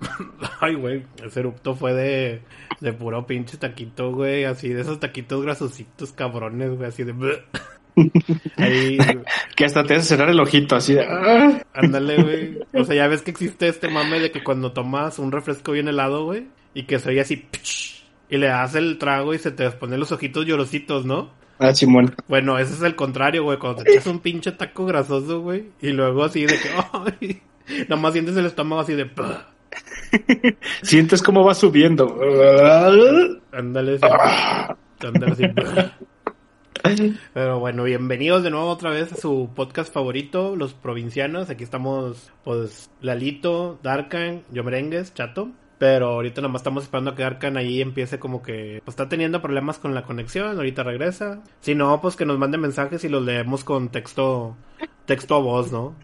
Ay, güey, ese erupto fue de, de puro pinche taquito, güey, así de esos taquitos grasositos cabrones, güey, así de... Ahí, que hasta te hace cerrar el ojito, así de... Ah". Ándale, güey. O sea, ya ves que existe este mame de que cuando tomas un refresco bien helado, güey, y que se oye así... Y le das el trago y se te ponen los ojitos llorositos, ¿no? Ah, Simón. Bueno, ese es el contrario, güey, cuando te echas un pinche taco grasoso, güey, y luego así de que... Ay, nomás sientes el estómago así de... Sientes cómo va subiendo. Ándale, Pero bueno, bienvenidos de nuevo otra vez a su podcast favorito, Los Provincianos. Aquí estamos, pues, Lalito, Darkan, yo merengues, Chato. Pero ahorita nomás estamos esperando a que Darkan ahí empiece como que pues, está teniendo problemas con la conexión, ahorita regresa. Si no, pues que nos mande mensajes y los leemos con texto, texto a voz, ¿no?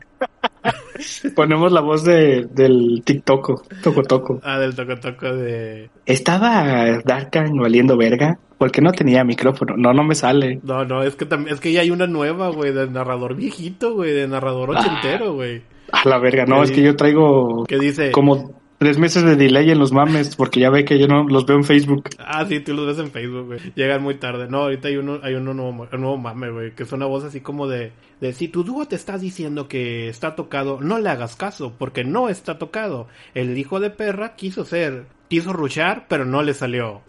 Ponemos la voz de, del TikTok, Toco Toco. Ah, del Toco Toco de... ¿Estaba Darkan valiendo verga? Porque no tenía micrófono. No, no me sale. No, no, es que también, es que ya hay una nueva, güey, de narrador viejito, güey, de narrador ah. ochentero, güey. a la verga, no, es que yo traigo... ¿Qué dice? Como tres meses de delay en los mames, porque ya ve que yo no los veo en Facebook. Ah, sí, tú los ves en Facebook, güey. Llegan muy tarde. No, ahorita hay uno, hay uno nuevo, un nuevo mame, güey, que es una voz así como de, de si tu dúo te está diciendo que está tocado, no le hagas caso, porque no está tocado. El hijo de perra quiso ser, quiso ruchar, pero no le salió.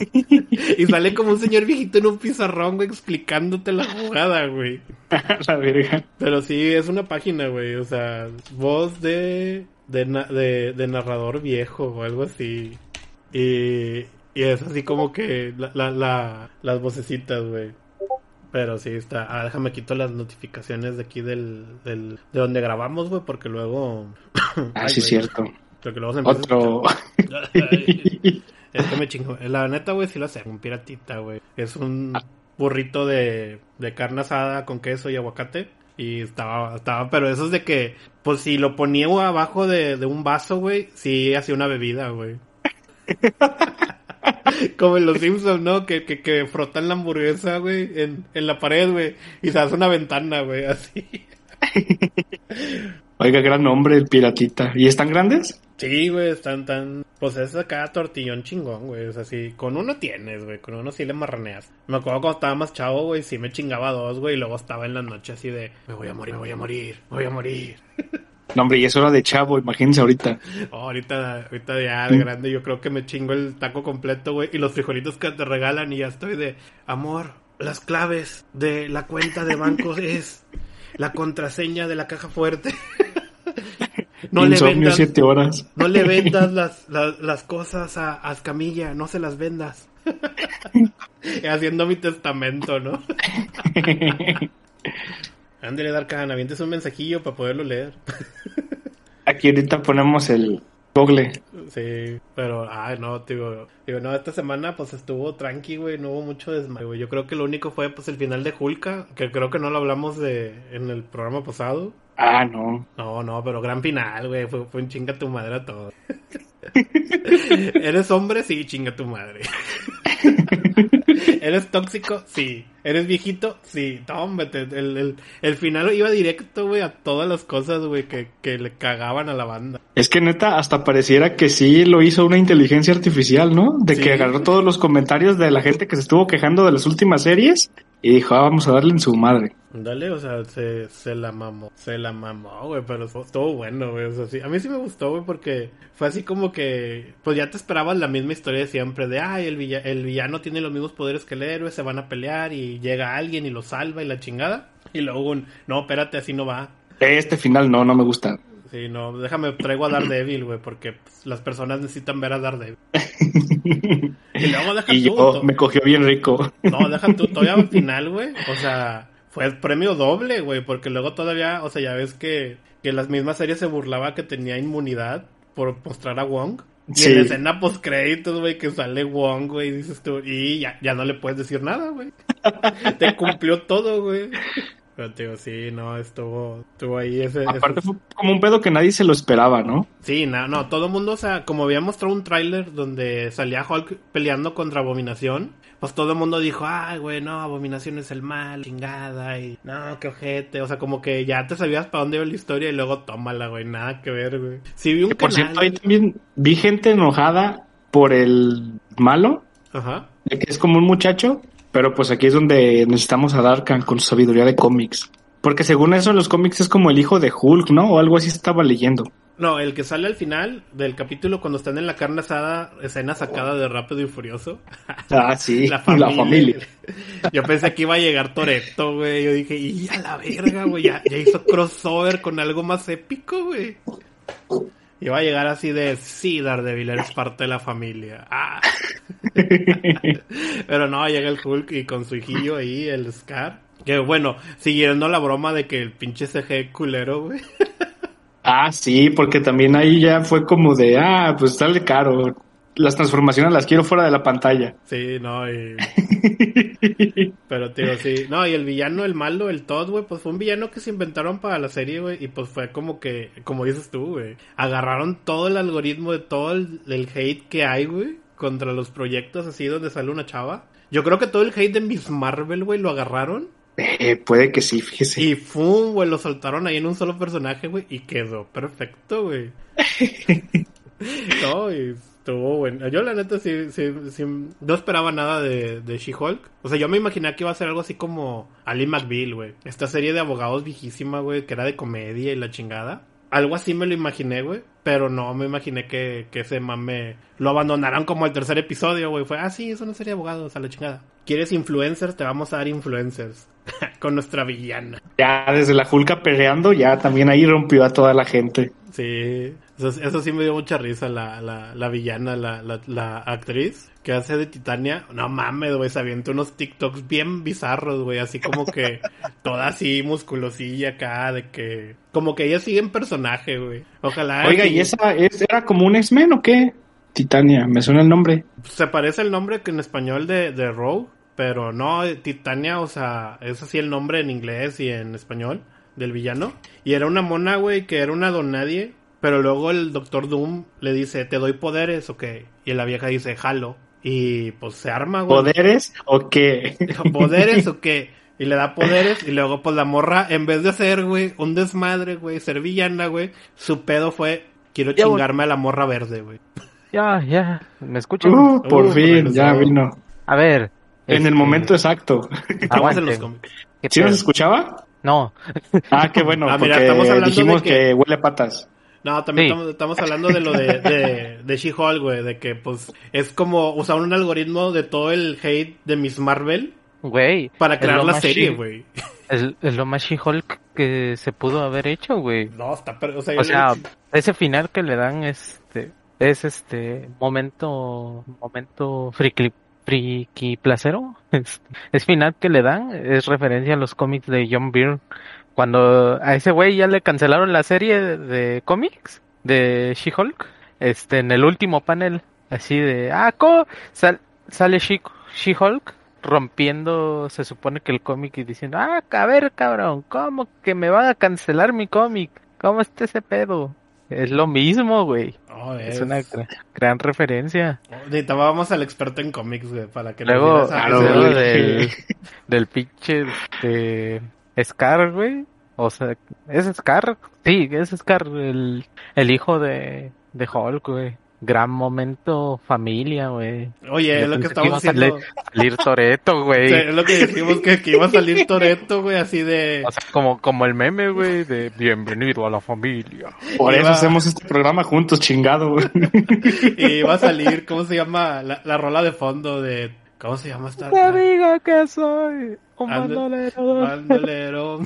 y sale como un señor viejito en un pizarrón, güey, explicándote la jugada, güey. la verga. Pero sí, es una página, güey. O sea, voz de de, de, narrador viejo o algo así. Y, y es así como que la, la, las vocecitas, güey. Pero sí, está. Ah, déjame quito las notificaciones de aquí del, del de donde grabamos, güey, porque luego. ah, sí, cierto. Porque luego se Otro. es que me chingo. La neta, güey, sí lo hace. Un piratita, güey. Es un burrito de, de carne asada con queso y aguacate. Y estaba, estaba, pero eso es de que, pues si lo ponía abajo de, de un vaso, güey, sí hacía una bebida, güey. Como en los Simpsons, ¿no? Que, que, que frotan la hamburguesa, güey, en, en la pared, güey, y se hace una ventana, güey, así. Oiga, gran nombre, el piratita. ¿Y están grandes? Sí, güey, están tan... Pues es acá tortillón chingón, güey. O sea, sí, con uno tienes, güey. Con uno sí le marraneas. Me acuerdo cuando estaba más chavo, güey, sí me chingaba dos, güey. Y luego estaba en la noche así de... Me voy a morir, me voy a morir, me voy a morir. No, hombre, y eso era de chavo, imagínense ahorita. Oh, ahorita, ahorita ya de grande yo creo que me chingo el taco completo, güey. Y los frijolitos que te regalan y ya estoy de... Amor, las claves de la cuenta de bancos es la contraseña de la caja fuerte. no le vendas, siete horas. No le vendas las, las, cosas a, a Escamilla, no se las vendas. Haciendo mi testamento, ¿no? Ándale, Darkan, avientes un mensajillo para poderlo leer. Aquí ahorita ponemos el Google. Sí, pero, ay, no, digo, digo, no, esta semana pues estuvo tranqui, güey, no hubo mucho desmayo, Yo creo que lo único fue pues el final de Hulka, que creo que no lo hablamos de en el programa pasado. Ah, no. No, no, pero gran final, güey. Fue, fue un chinga tu madre a todo. ¿Eres hombre? Sí, chinga tu madre. ¿Eres tóxico? Sí. ¿Eres viejito? Sí. Tómate. El, el, el final iba directo, güey, a todas las cosas, güey, que, que le cagaban a la banda. Es que neta, hasta pareciera que sí lo hizo una inteligencia artificial, ¿no? De que agarró todos los comentarios de la gente que se estuvo quejando de las últimas series y dijo, ah, vamos a darle en su madre. Dale, o sea, se, se la mamó, se la mamó, güey, pero estuvo bueno, güey, o sea, sí. A mí sí me gustó, güey, porque fue así como que, pues ya te esperabas la misma historia de siempre, de, ay, el, el villano tiene los mismos poderes que el héroe, se van a pelear y llega alguien y lo salva y la chingada. Y luego un, no, espérate, así no va. Este final no, no me gusta. Sí, no, déjame, traigo a Daredevil, güey, porque pues, las personas necesitan ver a Daredevil. y luego deja y Yo, me cogió bien rico. no, deja tú, todavía al final, güey, o sea, fue el premio doble, güey, porque luego todavía, o sea, ya ves que, que las mismas series se burlaba que tenía inmunidad por mostrar a Wong. Y Sí. en la escena post créditos, güey, que sale Wong, güey, y dices tú, y ya, ya no le puedes decir nada, güey. Te cumplió todo, güey. Pero te digo, sí, no, estuvo, estuvo ahí ese... Aparte ese- fue como un pedo que nadie se lo esperaba, ¿no? Sí, no, no, todo el mundo, o sea, como había mostrado un tráiler donde salía Hulk peleando contra Abominación, pues todo el mundo dijo, ay, güey, no, Abominación es el mal, chingada, y no, qué ojete, o sea, como que ya te sabías para dónde iba la historia y luego tómala, güey, nada que ver, güey. Sí vi un Que por canal- cierto, ahí también vi gente enojada por el malo, Ajá. que es como un muchacho, pero pues aquí es donde necesitamos a Darkan con su sabiduría de cómics. Porque según eso en los cómics es como el hijo de Hulk, ¿no? O algo así estaba leyendo. No, el que sale al final del capítulo cuando están en la carne asada, escena sacada de Rápido y Furioso. Ah, sí, la la familia. familia. Yo pensé que iba a llegar Toreto, güey. Yo dije, y a la verga, güey. Ya, ya hizo crossover con algo más épico, güey. Iba a llegar así de, sí, Daredevil, eres parte de la familia. Ah. Pero no, llega el Hulk y con su hijillo ahí, el Scar. Que bueno, siguiendo la broma de que el pinche CG culero, güey. Ah, sí, porque también ahí ya fue como de, ah, pues sale caro. Las transformaciones las quiero fuera de la pantalla. Sí, no, y... Pero, tío, sí. No, y el villano, el malo, el Todd, güey, pues fue un villano que se inventaron para la serie, güey. Y pues fue como que, como dices tú, güey. Agarraron todo el algoritmo de todo el, el hate que hay, güey. Contra los proyectos así donde sale una chava. Yo creo que todo el hate de Miss Marvel, güey, lo agarraron. Eh, puede que sí, fíjese. Y fum, güey, lo soltaron ahí en un solo personaje, güey. Y quedó perfecto, güey. no, y estuvo bueno. Yo la neta sí, sí, sí, no esperaba nada de, de She-Hulk. O sea, yo me imaginé que iba a ser algo así como Ali McBeal, güey. Esta serie de abogados viejísima, güey, que era de comedia y la chingada. Algo así me lo imaginé, güey. Pero no me imaginé que, que ese mame lo abandonaran como el tercer episodio, güey. Fue, ah, sí, eso no sería abogados, a la chingada. ¿Quieres influencers? Te vamos a dar influencers. Con nuestra villana. Ya desde la Hulka peleando, ya también ahí rompió a toda la gente. Sí, eso, eso sí me dio mucha risa la, la, la villana, la, la, la actriz que hace de Titania. No mames, güey, se avienta unos TikToks bien bizarros, güey, así como que toda así musculosilla acá, de que... Como que ella sigue en personaje, güey. Ojalá... Oiga, ¿y esa es, era como un X-Men o qué? Titania, me suena el nombre. Se parece el nombre que en español de, de Rogue, pero no, Titania, o sea, es así el nombre en inglés y en español del villano. Y era una mona, güey, que era una don nadie, pero luego el Doctor Doom le dice, ¿te doy poderes o qué? Y la vieja dice, jalo. Y pues se arma, güey. ¿Poderes o qué? ¿Poderes o qué? Y le da poderes y luego pues la morra, en vez de hacer, güey, un desmadre, güey, ser villana, güey, su pedo fue, quiero Ya, chingarme a la morra verde, güey. Ya, ya, ¿me escuchan? Uh, por Uh, fin, ya vino. A ver. En el este, momento exacto. En los aguanten. cómics. ¿Qué ¿Sí nos escuchaba? No, Ah, qué bueno, Ah, mira, porque estamos hablando dijimos de que... que- huele a patas. No, también Sí. estamos, estamos hablando de lo de, de, de She-Hulk, güey, de que pues es como usar un algoritmo de todo el hate de Miss Marvel güey. para crear la serie, güey. Es, es lo más She-Hulk que se pudo haber hecho, güey. No, está, per- o sea, yo O sea, le- ese final que le dan este es este momento momento friki friki placero. Es, es final que le dan es referencia a los cómics de John Byrne cuando a ese güey ya le cancelaron la serie de, de cómics de She-Hulk. Este en el último panel así de ah. Sal- sale She- She-Hulk rompiendo se supone que el cómic y diciendo ah a ver cabrón cómo que me van a cancelar mi cómic cómo está ese pedo es lo mismo güey. No, es es- una gra- gran referencia. Necesitábamos al experto en cómics, güey, para que nos luego esa- claro, del del pinche este Scar güey o sea es Scar sí es Scar el el hijo de de Hulk güey gran momento familia güey Oye, es lo que estamos iba a haciendo. salir- salir Toreto güey Sí, es lo que dijimos que, que iba a salir Toreto, güey, así de. O sea, como, como el meme, güey, de bienvenido a la familia. Por Iba- eso hacemos este programa juntos, chingado. güey. Y iba a salir, ¿cómo se llama? La, la rola de fondo de. ¿Cómo se llama esta? Te digo que soy un Ande- bandolero. Bandolero.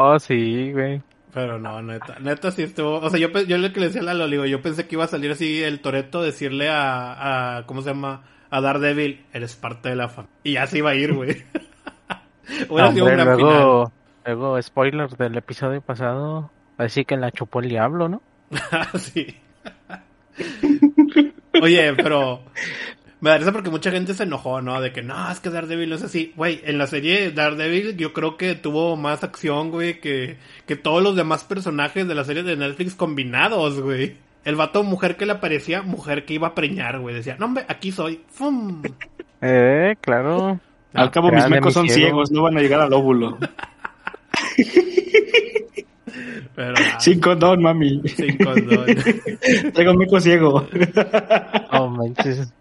Oh, sí, güey. Pero no, neta, neta sí estuvo, o sea, yo, yo lo que le decía a Lalo, digo, yo pensé que iba a salir así el Toreto, decirle a, a, ¿cómo se llama? A Daredevil, eres parte de la familia. Y ya se iba a ir, güey. Hubiera sido un Hombre, luego, luego, spoiler del episodio pasado, así que la chupó el diablo, ¿no? sí. Oye, pero me da risa porque mucha gente se enojó, ¿no? De que no, es que Daredevil no es así. Güey, en la serie Daredevil yo creo que tuvo más acción, güey, que, que todos los demás personajes de la serie de Netflix combinados, güey. El vato mujer que le aparecía, mujer que iba a preñar, güey. Decía, no, hombre, aquí soy. ¡Fum! Eh, claro. Al cabo, mis mecos son ciego. ciegos, no van a llegar al óvulo. Pero, ah, Sin condón, mami. sin condón. Traigo meco ciego. No manches.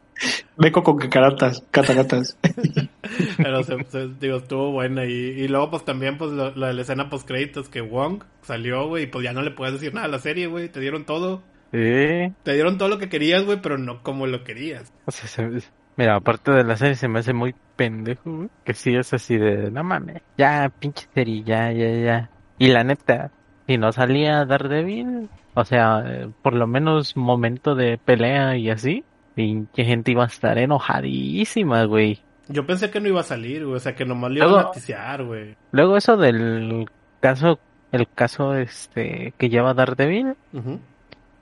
Meco con cataratas, cataratas. Pero se, se- digo, estuvo buena. Y, y luego, pues también, pues lo, lo de la escena post créditos que Wong salió, güey. Y pues ya no le puedes decir nada a la serie, güey. Te dieron todo. Sí. Te dieron todo lo que querías, güey, pero no como lo querías. O sea, se- mira, aparte de la serie se me hace muy pendejo, güey. Que sí es así de, no mames, ya, pinche serie, ya, ya, ya. Y la neta, si no salía Daredevil, o sea, eh, por lo menos momento de pelea y así, pinche gente iba a estar enojadísima, güey. Yo pensé que no iba a salir, güey. O sea, que nomás le iban a noticiar, güey. Luego eso del caso, el caso este que lleva Daredevil, Ujú.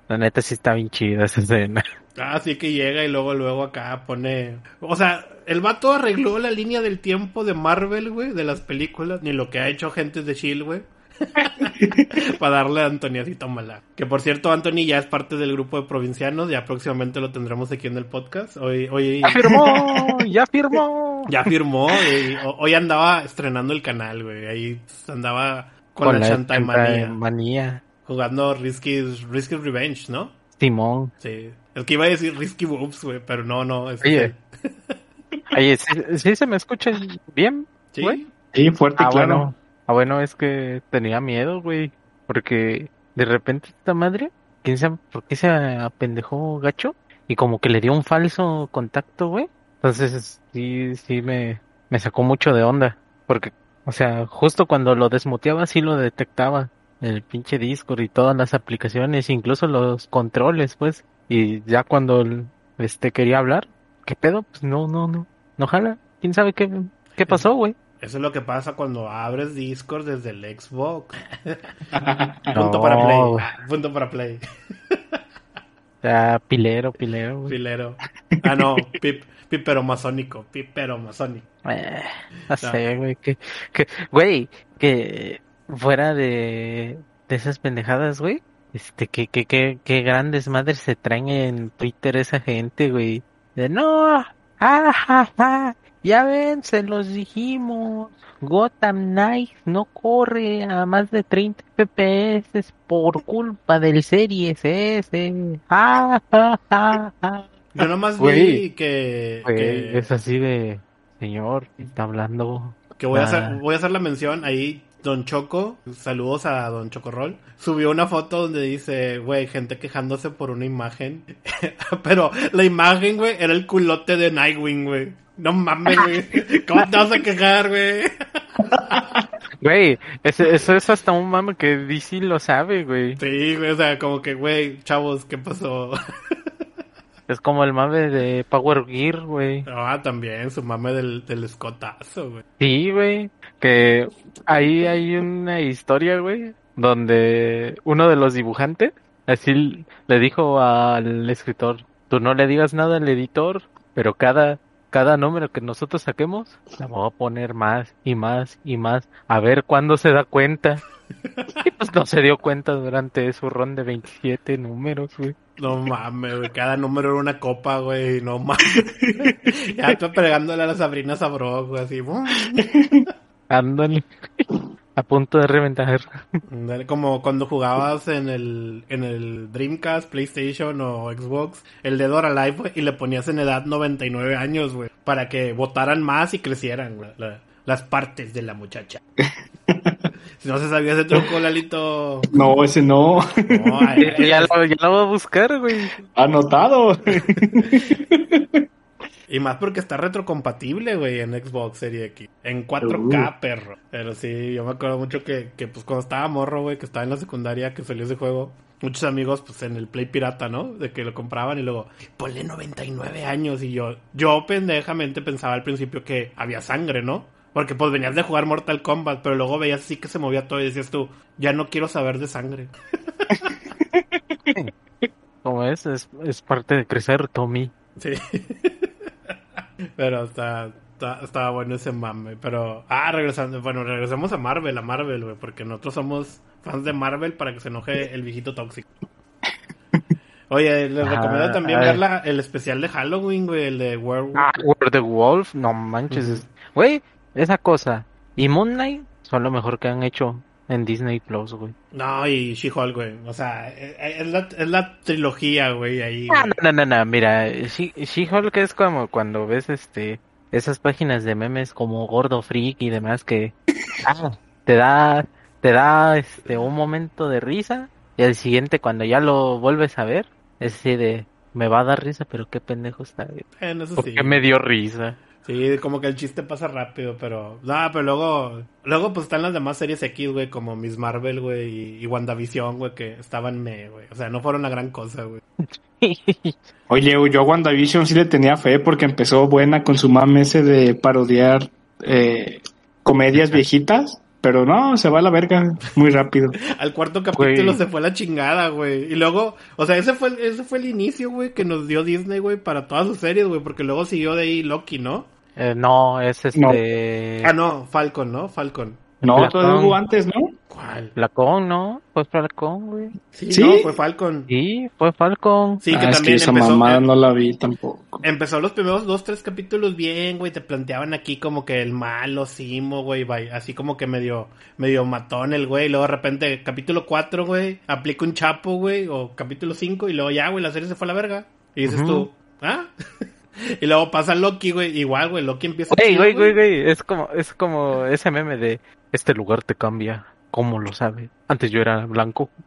la neta sí está bien chida esa escena. Ah, sí que llega y luego, luego acá pone... O sea, el vato arregló la línea del tiempo de Marvel, güey, de las películas, ni lo que ha hecho Agentes de S.H.I.E.L.D., güey. Para darle a Anthony así, tómala. Que por cierto, Anthony ya es parte del grupo de provincianos, ya próximamente lo tendremos aquí en el podcast. Hoy, hoy ¡Ya firmó! ¡Ya firmó! ya firmó, y hoy andaba estrenando el canal, güey. Ahí andaba con, la Shantae Manía, manía. jugando Risky, Risky Revenge, ¿no? Simón. Sí. El que iba a decir Risky Boobs, güey, pero no, no. Es Oye. Oye, ¿sí, sí se me escucha bien? Sí. güey. Sí, fuerte y Ah, claro. bueno. Ah, bueno, es que tenía miedo, güey. Porque de repente esta madre, quién sabe por qué se apendejó gacho. Y como que le dio un falso contacto, güey. Entonces, sí, sí me, me sacó mucho de onda. Porque, o sea, justo cuando lo desmuteaba, sí lo detectaba. El pinche Discord y todas las aplicaciones, incluso los controles, pues. Y ya cuando este quería hablar, ¿qué pedo? Pues no, no, no. No jala. ¿Quién sabe qué, qué pasó, güey? Eso es lo que pasa cuando abres Discord desde el Xbox. No, Punto para Play. Ah, Punto para Play. Ah, pilero, pilero, güey. Filero. Ah, no. Pip, pipero masónico. Pipero masónico. Eh, no sé, güey, que, que, güey, que fuera de, de esas pendejadas, güey, este, que, que, que, que grandes madres se traen en Twitter esa gente, güey, de no, ah, ja, ja, ya ven, se los dijimos, Gotham Knights no corre a más de 30 FPS por culpa del Series S, ah, ja, ja, ja. Yo nomás vi Güey. que, Güey, que, es así de, señor, está hablando que voy, a Ah. hacer, voy a hacer la mención ahí. Don Choco, saludos a Don Chocorrol, subió una foto donde dice, güey, gente quejándose por una imagen. Pero la imagen, güey, era el culote de Nightwing, güey. No mames, güey. ¿Cómo te vas a quejar, güey? Güey, eso es hasta un mame que DC lo sabe, güey. Sí, güey, o sea, como que, güey, chavos, ¿qué pasó? Es como el mame de Power Gear, güey. Ah, también, su mame del, del escotazo, güey. Sí, güey. Que ahí hay una historia, güey, donde uno de los dibujantes así le dijo al escritor, tú no le digas nada al editor, pero cada cada número que nosotros saquemos, le voy a poner más y más y más, a ver cuándo se da cuenta. Y pues no se dio cuenta durante su ron de 27 números, güey. No mames, güey, cada número era una copa, güey, no mames. ya estoy pegándole a la Sabrina Sabrok, güey, así. Ándale. A punto de reventar. Como cuando jugabas en el, en el Dreamcast, PlayStation o Xbox, el de Dora Live, güey, y le ponías en edad 99 años, güey, para que votaran más y crecieran, güey, la- las partes de la muchacha. si no se sabía ese truco, Lalito. No, ese no. No, ay, ay, ya, lo, ya lo voy a buscar, güey. Anotado. Y más porque está retrocompatible, güey, en Xbox Series X. En 4K, perro. Pero sí, yo me acuerdo mucho que, que pues cuando estaba morro, güey, que estaba en la secundaria, que salió ese juego. Muchos amigos, pues en el Play Pirata, ¿no? De que lo compraban y luego, ponle 99 años. Y yo, yo pendejamente pensaba al principio que había sangre, ¿no? Porque pues venías de jugar Mortal Kombat, pero luego veías así que se movía todo y decías tú, ya no quiero saber de sangre. como es, es, es parte de crecer, Tommy. Sí. Pero está, está, estaba bueno ese mame. Pero, ah, regresando, bueno, regresamos a Marvel, a Marvel, güey, porque nosotros somos fans de Marvel para que se enoje el viejito tóxico. Oye, les Ah, recomiendo también ay. ver la, el especial de Halloween, güey, el de Werewolf. Ah, the Wolf, no manches. Güey, esa cosa. Y Moon Knight son lo mejor que han hecho en Disney Plus, güey. No, y She-Hulk, güey. O sea, eh, eh, es la, es la trilogía, güey, ahí. Ah, güey. no, no, no, no, mira, She- She-Hulk es como cuando ves este esas páginas de memes como Gordo Freak y demás que ah, te da te da este un momento de risa y al siguiente cuando ya lo vuelves a ver es así de me va a dar risa, pero qué pendejo está. güey. En eso ¿Por sí. qué me dio risa? Sí, como que el chiste pasa rápido, pero... No, pero luego... Luego pues están las demás series X, güey, como Miss Marvel, güey, y, y WandaVision, güey, que estaban me, güey. O sea, no fueron la gran cosa, güey. Oye, yo a WandaVision sí le tenía fe porque empezó buena con su mame ese de parodiar eh, comedias viejitas, pero no, se va a la verga muy rápido. Al cuarto capítulo Güey. se fue la chingada, güey. Y luego... O sea, ese fue, ese fue el inicio, güey, que nos dio Disney, güey, para todas sus series, güey. Porque luego siguió de ahí Loki, ¿no? Eh, no, es No. este Ah, no, Falcon, ¿no? Falcon. No, hubo antes, ¿no? ¿Cuál? Flacón, ¿no? Fue Flacón, güey. Sí, ¿Sí? no, fue Falcon. Sí, fue Falcon. Sí, que Ah, es también esa empezó... mamada eh, no la vi tampoco. Empezó los primeros dos, tres capítulos bien, güey, te planteaban aquí como que el malo Simo, güey, vaya, así como que medio, medio matón el güey, y luego de repente capítulo 4, güey, aplica un chapo, güey, o capítulo 5, y luego ya, güey, la serie se fue a la verga. Y dices Ujú. tú, ¿ah? y luego pasa Loki, güey, igual, güey, Loki empieza Güey, chido, güey, güey, güey, es como, es como ese meme de este lugar te cambia, ¿cómo lo sabe? Antes yo era blanco.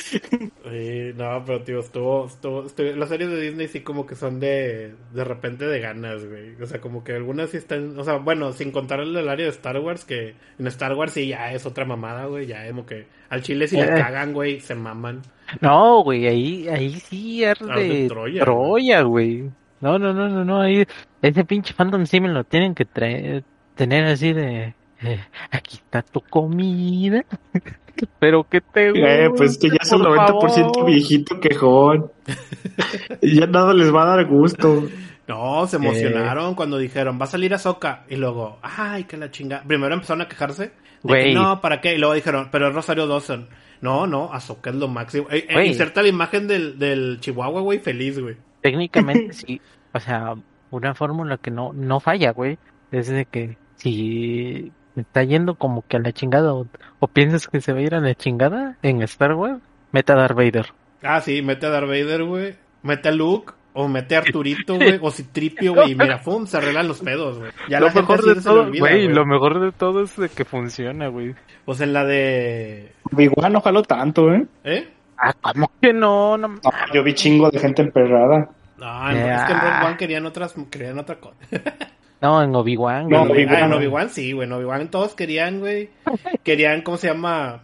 Sí, no, pero tío, estuvo, estuvo, estuvo- las series de Disney sí como que son de, de repente de ganas, güey. O sea, como que algunas sí están, o sea, bueno, sin contar el del área de Star Wars, que en Star Wars sí ya es otra mamada, güey, ya como que al chile si le Eh. cagan, güey, se maman. No, güey, ahí, ahí sí arde Arde Troya, Troya, güey. No, no, no, no, no, ahí, ese pinche fandom sí me lo tienen que traer, tener así de, eh, aquí está tu comida. Pero que te Eh, pues que ya es un por 90% favor. viejito quejón. y ya nada les va a dar gusto. No, se emocionaron cuando dijeron, va a salir Ahsoka. Y luego, ay, que la chinga. Primero empezaron a quejarse. de que, no, ¿para qué? Y luego dijeron, pero es Rosario Dawson. No, no, Ahsoka es lo máximo. Eh, eh, inserta la imagen del, del Chihuahua, güey, feliz, güey. Técnicamente sí, o sea, una fórmula que no, no falla, güey, es de que si está yendo como que a la chingada o, o piensas que se va a ir a la chingada en Star Wars, meta a Darth Vader. Ah, sí, mete a Darth Vader, güey. Mete a Luke. O mete a Arturito, güey. O Citripio, güey. Y mira, pum, se arreglan los pedos, güey. Ya lo la gente mejor así de todo, olvida, güey, güey. lo mejor de todo es de que funciona, güey. Pues en la de... Igual no jaló tanto, ¿eh? ¿Eh? Ah, ¿cómo que no? No, No, yo vi chingo de gente emperrada. No, en- es que en Ah. Rogue One querían otras... Querían otra cosa. no, en Obi-Wan, No, güey. Ah, en Obi-Wan. Obi-Wan sí, güey. En Obi-Wan todos querían, güey. Querían, ¿cómo se llama?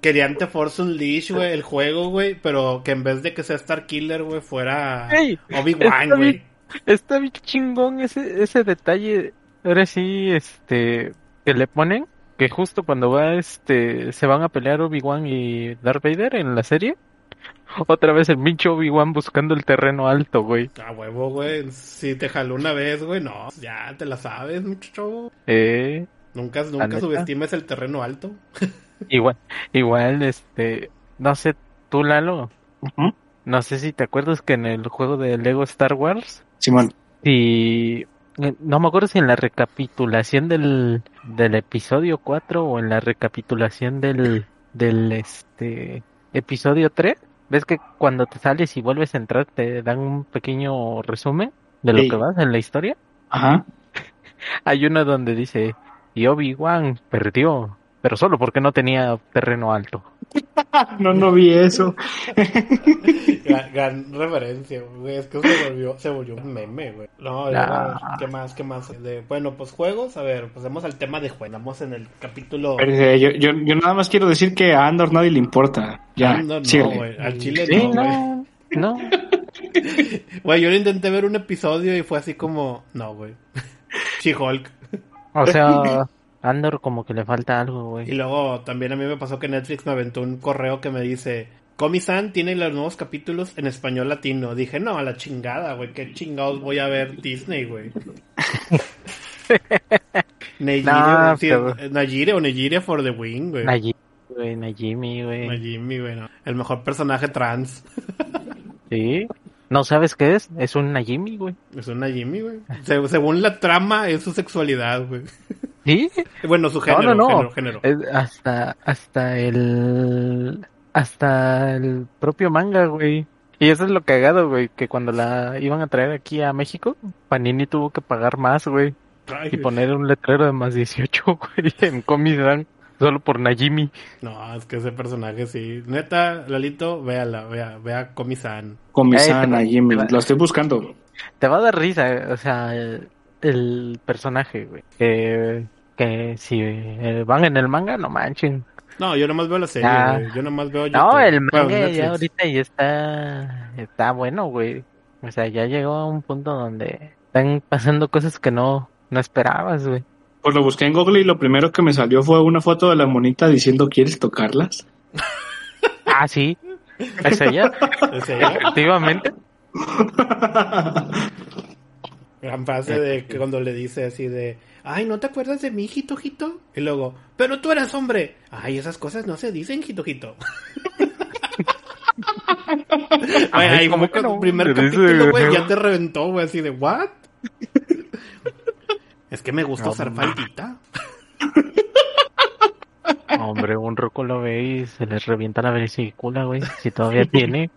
Querían The Force Unleashed, güey, el juego, güey. Pero que en vez de que sea Star Killer, güey, fuera Obi-Wan, güey. Está bien chingón ese, ese detalle. Ahora sí, este, que le ponen, que justo cuando va, este, se van a pelear Obi-Wan y Darth Vader en la serie. Otra vez el pinche Obi-Wan buscando el terreno alto, güey. A huevo, güey. Si te jaló una vez, güey, no. Ya te la sabes, muchacho. Eh, Nunca, ¿La nunca subestimes el terreno alto. igual, igual, este, no sé, tú Lalo, no sé si te acuerdas que en el juego de Lego Star Wars, Simón. si eh, no me acuerdo si en la recapitulación del, del episodio 4 o en la recapitulación del, del este episodio 3, ves que cuando te sales y vuelves a entrar te dan un pequeño resumen de lo Sí. que vas en la historia. Ajá. Hay uno donde dice, y Obi-Wan perdió, pero solo porque no tenía terreno alto. No, no vi eso. Gran, gran referencia, güey. Es que se volvió, se volvió un meme, güey. No, Nah. ya, ¿qué más? ¿Qué más? De, bueno, pues juegos. A ver, pasemos al tema de juegos. Estamos en el capítulo. Pero, eh, yo, yo, yo nada más quiero decir que a Andor nadie le importa. Ya, Ah, no, güey. Al chile Sí, no, güey. no, no. Güey, yo lo intenté ver un episodio y fue así como. No, güey. She-Hulk. O sea, Andor como que le falta algo, güey. Y luego también a mí me pasó que Netflix me aventó un correo que me dice, Comi-san tiene los nuevos capítulos en español latino. Dije, no, a la chingada, güey, qué chingados voy a ver Disney, güey. Pero- Nayire o Neyire for the win, güey. Najimi, güey, Najimi, güey. Najimi, güey, no. El mejor personaje trans. Sí. ¿No sabes qué es? Es un Najimi, güey. Es un Najimi, güey. Se- según la trama, es su sexualidad, güey. ¿Sí? Bueno, su No, género, no, no. género, género. Hasta, hasta el, hasta el propio manga, güey. Y eso es lo cagado, güey, que cuando la iban a traer aquí a México, Panini tuvo que pagar más, güey, Ay, y poner un letrero de más 18, güey, en Comic solo por Najimi. No, es que ese personaje sí. Neta, Lalito, véala, vea, vea Comi-san. Con mi Ey, sana, pero- Jimmy. pero- Lo estoy buscando. Te va a dar risa, eh, o sea, el, el personaje, güey, que, que si eh, van en el manga, no manchen. No, yo nomás veo la serie, Ah. Yo nomás veo No, YouTube. el Bueno, manga ya ahorita ya está, está bueno, güey. O sea, ya llegó a un punto donde están pasando cosas que no, no esperabas, güey. Pues lo busqué en Google y lo primero que me salió fue una foto de la monita diciendo ¿quieres tocarlas? Ah, sí. Es ella, Es ella. efectivamente. Gran frase de que cuando le dice así de, ay, ¿no te acuerdas de mí, hijito, hijito? Y luego, pero tú eras hombre. Ay, esas cosas no se dicen, hijito, hijito. Ay, Ay, ay, ¿cómo como que no? el primer capítulo, güey, ya te reventó, güey, así de, ¿what? es que me gusta No, usar no. faldita. Hombre, un roco lo ve y se les revienta la vesícula, güey. Si todavía tiene.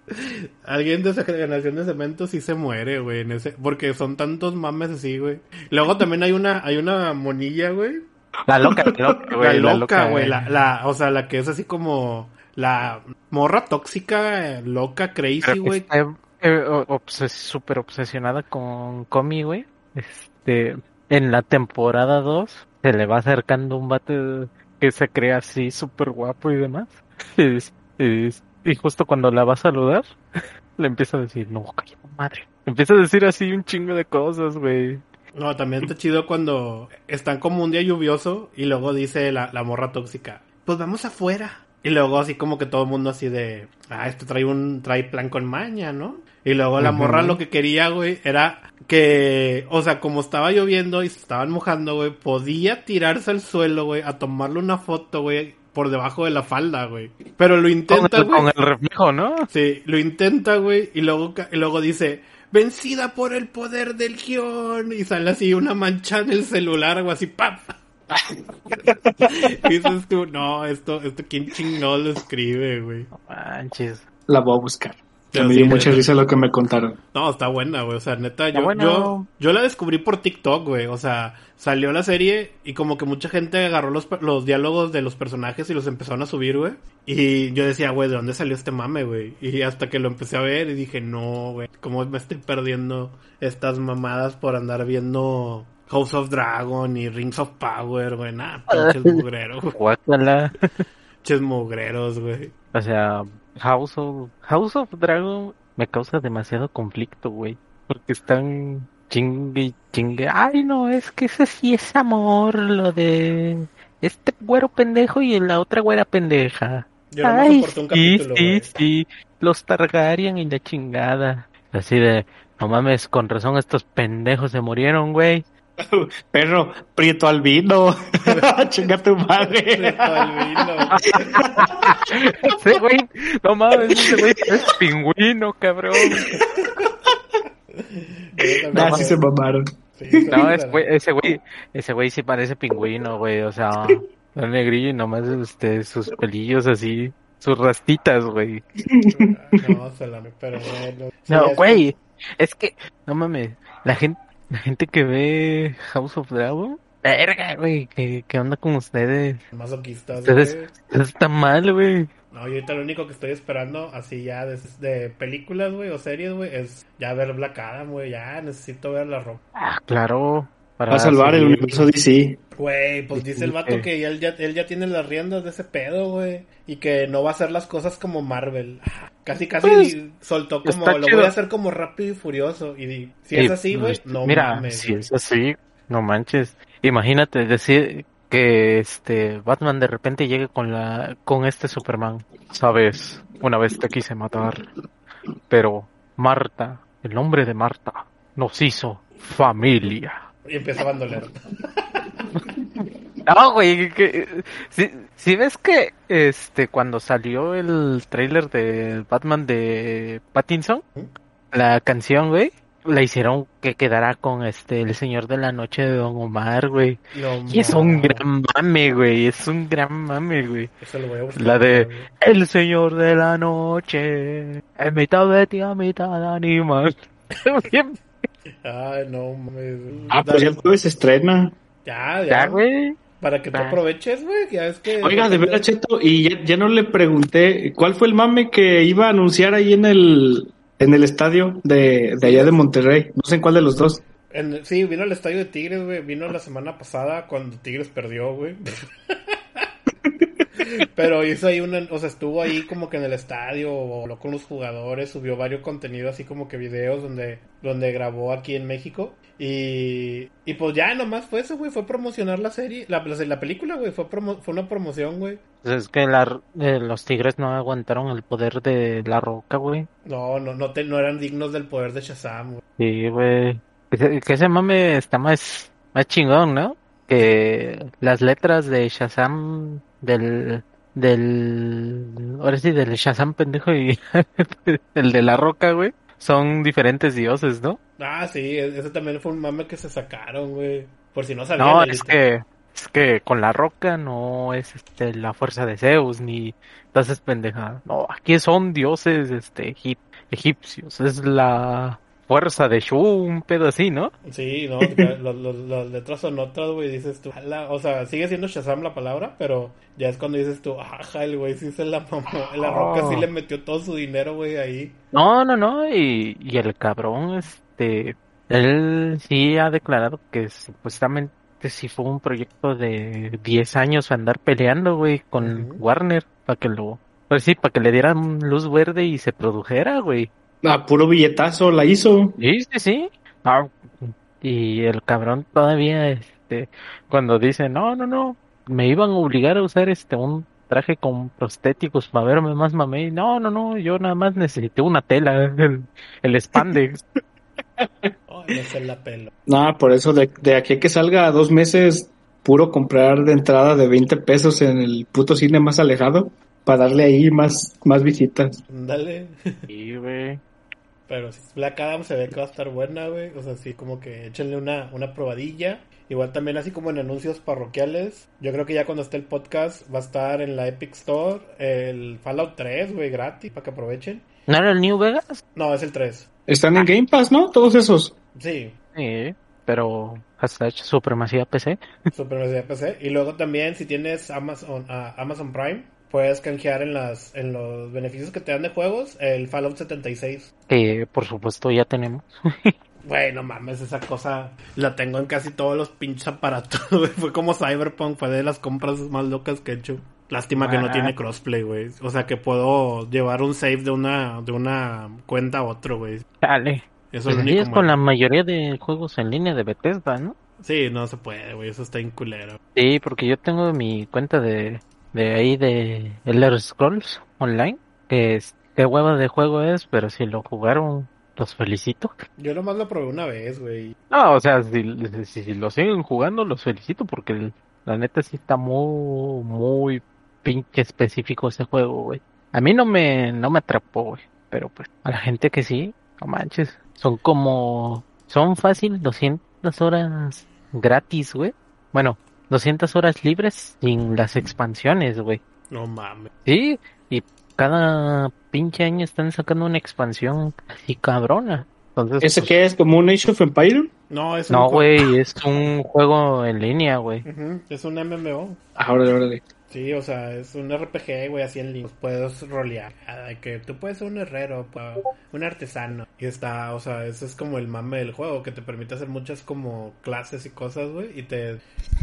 Alguien de esa generación de cemento sí se muere, güey, en ese, porque son tantos mames así, güey. Luego también hay una, hay una monilla, güey, La loca, la loca, güey. la la loca, güey, güey. la, la, o sea, la que es así como la morra tóxica, eh, loca, crazy, güey. eh, obses- súper obsesionada con Comi, güey. Este, en la temporada 2 se le va acercando un vato que se crea así súper guapo y demás. Y justo cuando la va a saludar, le empieza a decir, no, calla madre. Empieza a decir así un chingo de cosas, güey. No, también está chido cuando están como un día lluvioso y luego dice la, la morra tóxica, pues vamos afuera. Y luego así como que todo el mundo así de, ah, esto trae un, trae plan con maña, ¿no? Y luego la morra lo que quería, güey, era que, o sea, como estaba lloviendo y se estaban mojando, güey, podía tirarse al suelo, güey, a tomarle una foto, güey, por debajo de la falda, güey. Pero lo Con intenta, el, güey. con el reflejo, ¿no? Sí, lo intenta, güey, y luego, y luego dice, vencida por el poder del guion, y sale así una mancha en el celular, o así, ¡pap! y dices tú, no, esto, esto, ¿quién chingado lo escribe, güey? No manches. La voy a buscar. Pero me sí, dio mucha risa lo que me contaron. No, está buena, güey, o sea, neta, yo, bueno. yo, yo la descubrí por TikTok, güey, o sea, salió la serie y como que mucha gente agarró los, los diálogos de los personajes y los empezaron a subir, güey, y yo decía, güey, ¿de dónde salió este mame, güey? Y hasta que lo empecé a ver y dije, no, güey, ¿cómo me estoy perdiendo estas mamadas por andar viendo House of Dragon y Rings of Power, güey? Nah, pinches mugreros, güey. Guácala. pinches mugreros, güey. O sea, House of, House of Dragon me causa demasiado conflicto, güey. Porque están chingue chingue. Ay, no, es que ese sí es amor, lo de este güero pendejo y la otra güera pendeja. Yo no me Ay, sí, sí, sí. Los Targaryen y la chingada. Así de, no mames, con razón estos pendejos se murieron, güey. Perro, prieto albino. Chinga tu madre. Ese güey, no mames, ese güey es pingüino, cabrón. Ah, sí se mamaron. No, es güey- ese güey, ese güey sí parece pingüino, güey, o sea, es negrillo y nomás este, sus pelillos así, sus rastitas, güey. No, se la pero bueno. No, güey, es que, no mames, la gente, la gente que ve House of Dragon, verga, güey, ¿qué, qué onda con ustedes? Masoquistas, Ustedes, güey. eso está mal, güey. No, yo ahorita lo único que estoy esperando, así ya de, de películas, güey, o series, güey, es ya ver Black Adam, güey, ya necesito ver la ropa. Ah, claro. Para Va a salvar el universo DC. Güey, pues dice el vato que él ya, él ya tiene las riendas de ese pedo, güey, y que no va a hacer las cosas como Marvel. Casi, casi Pues, soltó como, lo chido. voy a hacer como rápido y furioso. Y di- si es así, güey, pues, no Mira, mames. si güey. es así, no manches. Imagínate decir que este Batman de repente llegue con la con este Superman. Sabes, una vez te quise matar, pero Marta, el nombre de Marta, nos hizo familia. Y empezaban a doler. No, güey, que, si, si ves que este cuando salió el trailer de Batman de Pattinson, la canción, güey, la hicieron que quedara con este el Señor de la Noche de Don Omar, güey. Y es un gran mame, güey, es un gran mame, güey. Eso lo voy a buscar. La de güey. El Señor de la Noche, en mitad de ti, a mitad animal. Bien, Ay, no mames. Ah, pues ya el jueves estrena. Ya, ya. ya, güey. Para que tú Ah. aproveches, güey. Ya es que. Oiga, de veras, Cheto, y ya, ya no le pregunté, ¿cuál fue el mame que iba a anunciar ahí en el, en el estadio de, de allá de Monterrey? No sé en cuál de los dos. En- sí, vino al estadio de Tigres, güey. Vino la semana pasada cuando Tigres perdió, güey. Pero hizo ahí una, o sea, estuvo ahí como que en el estadio, o habló con los jugadores, subió varios contenidos, así como que videos donde, donde grabó aquí en México. Y, y pues ya nomás fue eso, güey, fue promocionar la serie, la, la, la película, güey, fue, promo- fue una promoción, güey. Pues es que la- eh, los Tigres no aguantaron el poder de la roca, güey. No, no, no, te, no eran dignos del poder de Shazam, güey. Sí, güey. Que, ese- que ese mame está más, más chingón, ¿no? Que las letras de Shazam del, del, ahora sí, del Shazam pendejo y el de la roca, güey, son diferentes dioses, ¿no? Ah, sí, e- ese también fue un mame que se sacaron, güey. Por si no sabían. No, es que, es que con la roca no es este la fuerza de Zeus ni entonces pendeja. No, aquí son dioses este egip- egipcios, es la fuerza de Shu, un pedo así, ¿no? Sí, no, los- letras son otras, güey, dices tú. "Ala", O sea, sigue siendo Shazam la palabra, pero ya es cuando dices tú, ajá, el güey sí se la mamó. La roca sí le metió todo su dinero, güey, ahí. No, no, no, y, y el cabrón, este, él sí ha declarado que supuestamente sí fue un proyecto de 10 años andar peleando, güey, con. Warner, para que lo, pues sí, para que le dieran luz verde y se produjera, güey. A puro billetazo la hizo. Sí, sí, sí. Ah, y el cabrón todavía, este, cuando dice, no, no, no, me iban a obligar a usar este, un traje con prostéticos para verme más mamey. No, no, no, yo nada más necesité una tela, el, el spandex. La pelo. No, por eso de, de aquí a que salga a dos meses, puro comprar de entrada de 20 pesos en el puto cine más alejado para darle ahí más, más visitas. Dale. Sí, güey. Pero si Black Adam se ve que va a estar buena, güey. O sea, sí, como que échenle una, una probadilla. Igual también así como en anuncios parroquiales. Yo creo que ya cuando esté el podcast va a estar en la Epic Store el Fallout 3, güey, gratis, para que aprovechen. ¿No era el New Vegas? No, es el 3. Están en Game Pass, ¿no? Todos esos. Sí, Sí, pero hashtag supremacía PC. Super PC. Y luego también, si tienes Amazon, ah, Amazon Prime, puedes canjear en, las, en los beneficios que te dan de juegos el Fallout 76. Que por supuesto ya tenemos. Güey, no mames, esa cosa la tengo en casi todos los pinches aparatos, güey. Fue como Cyberpunk, fue de las compras más locas que he hecho. Lástima que no Ah. tiene crossplay, güey. O sea, que puedo llevar un save de una, de una cuenta a otro, güey. Dale. Eso Pues es lo así único es con la mayoría de juegos en línea de Bethesda, ¿no? Sí, no se puede, güey. Eso está inculero. Sí, porque yo tengo mi cuenta de, de ahí de Elder Scrolls Online, que es, qué hueva de juego es, pero si lo jugaron, los felicito. Yo nomás lo probé una vez, güey. No, o sea, si, si, si lo siguen jugando, los felicito, porque el- la neta sí está muy, muy pinche específico ese juego, güey. A mí no me, no me atrapó, güey, pero pues a la gente que sí, no manches, son como, son fácil 200 horas gratis, güey. Bueno, 200 horas libres sin las expansiones, güey. No mames. Sí, y cada pinche año están sacando una expansión así cabrona. Entonces, ¿Ese pues, qué es? ¿Como un Age of Empire? No, es un no, güey, es un juego en línea, güey. Ujú, Es un MMO. Ah, órale, órale. Sí, o sea, es un RPG, güey, así en línea. Puedes rolear. Ah, que tú puedes ser un herrero, un artesano. Y está, o sea, ese es como el mame del juego, que te permite hacer muchas como clases y cosas, güey. Y te,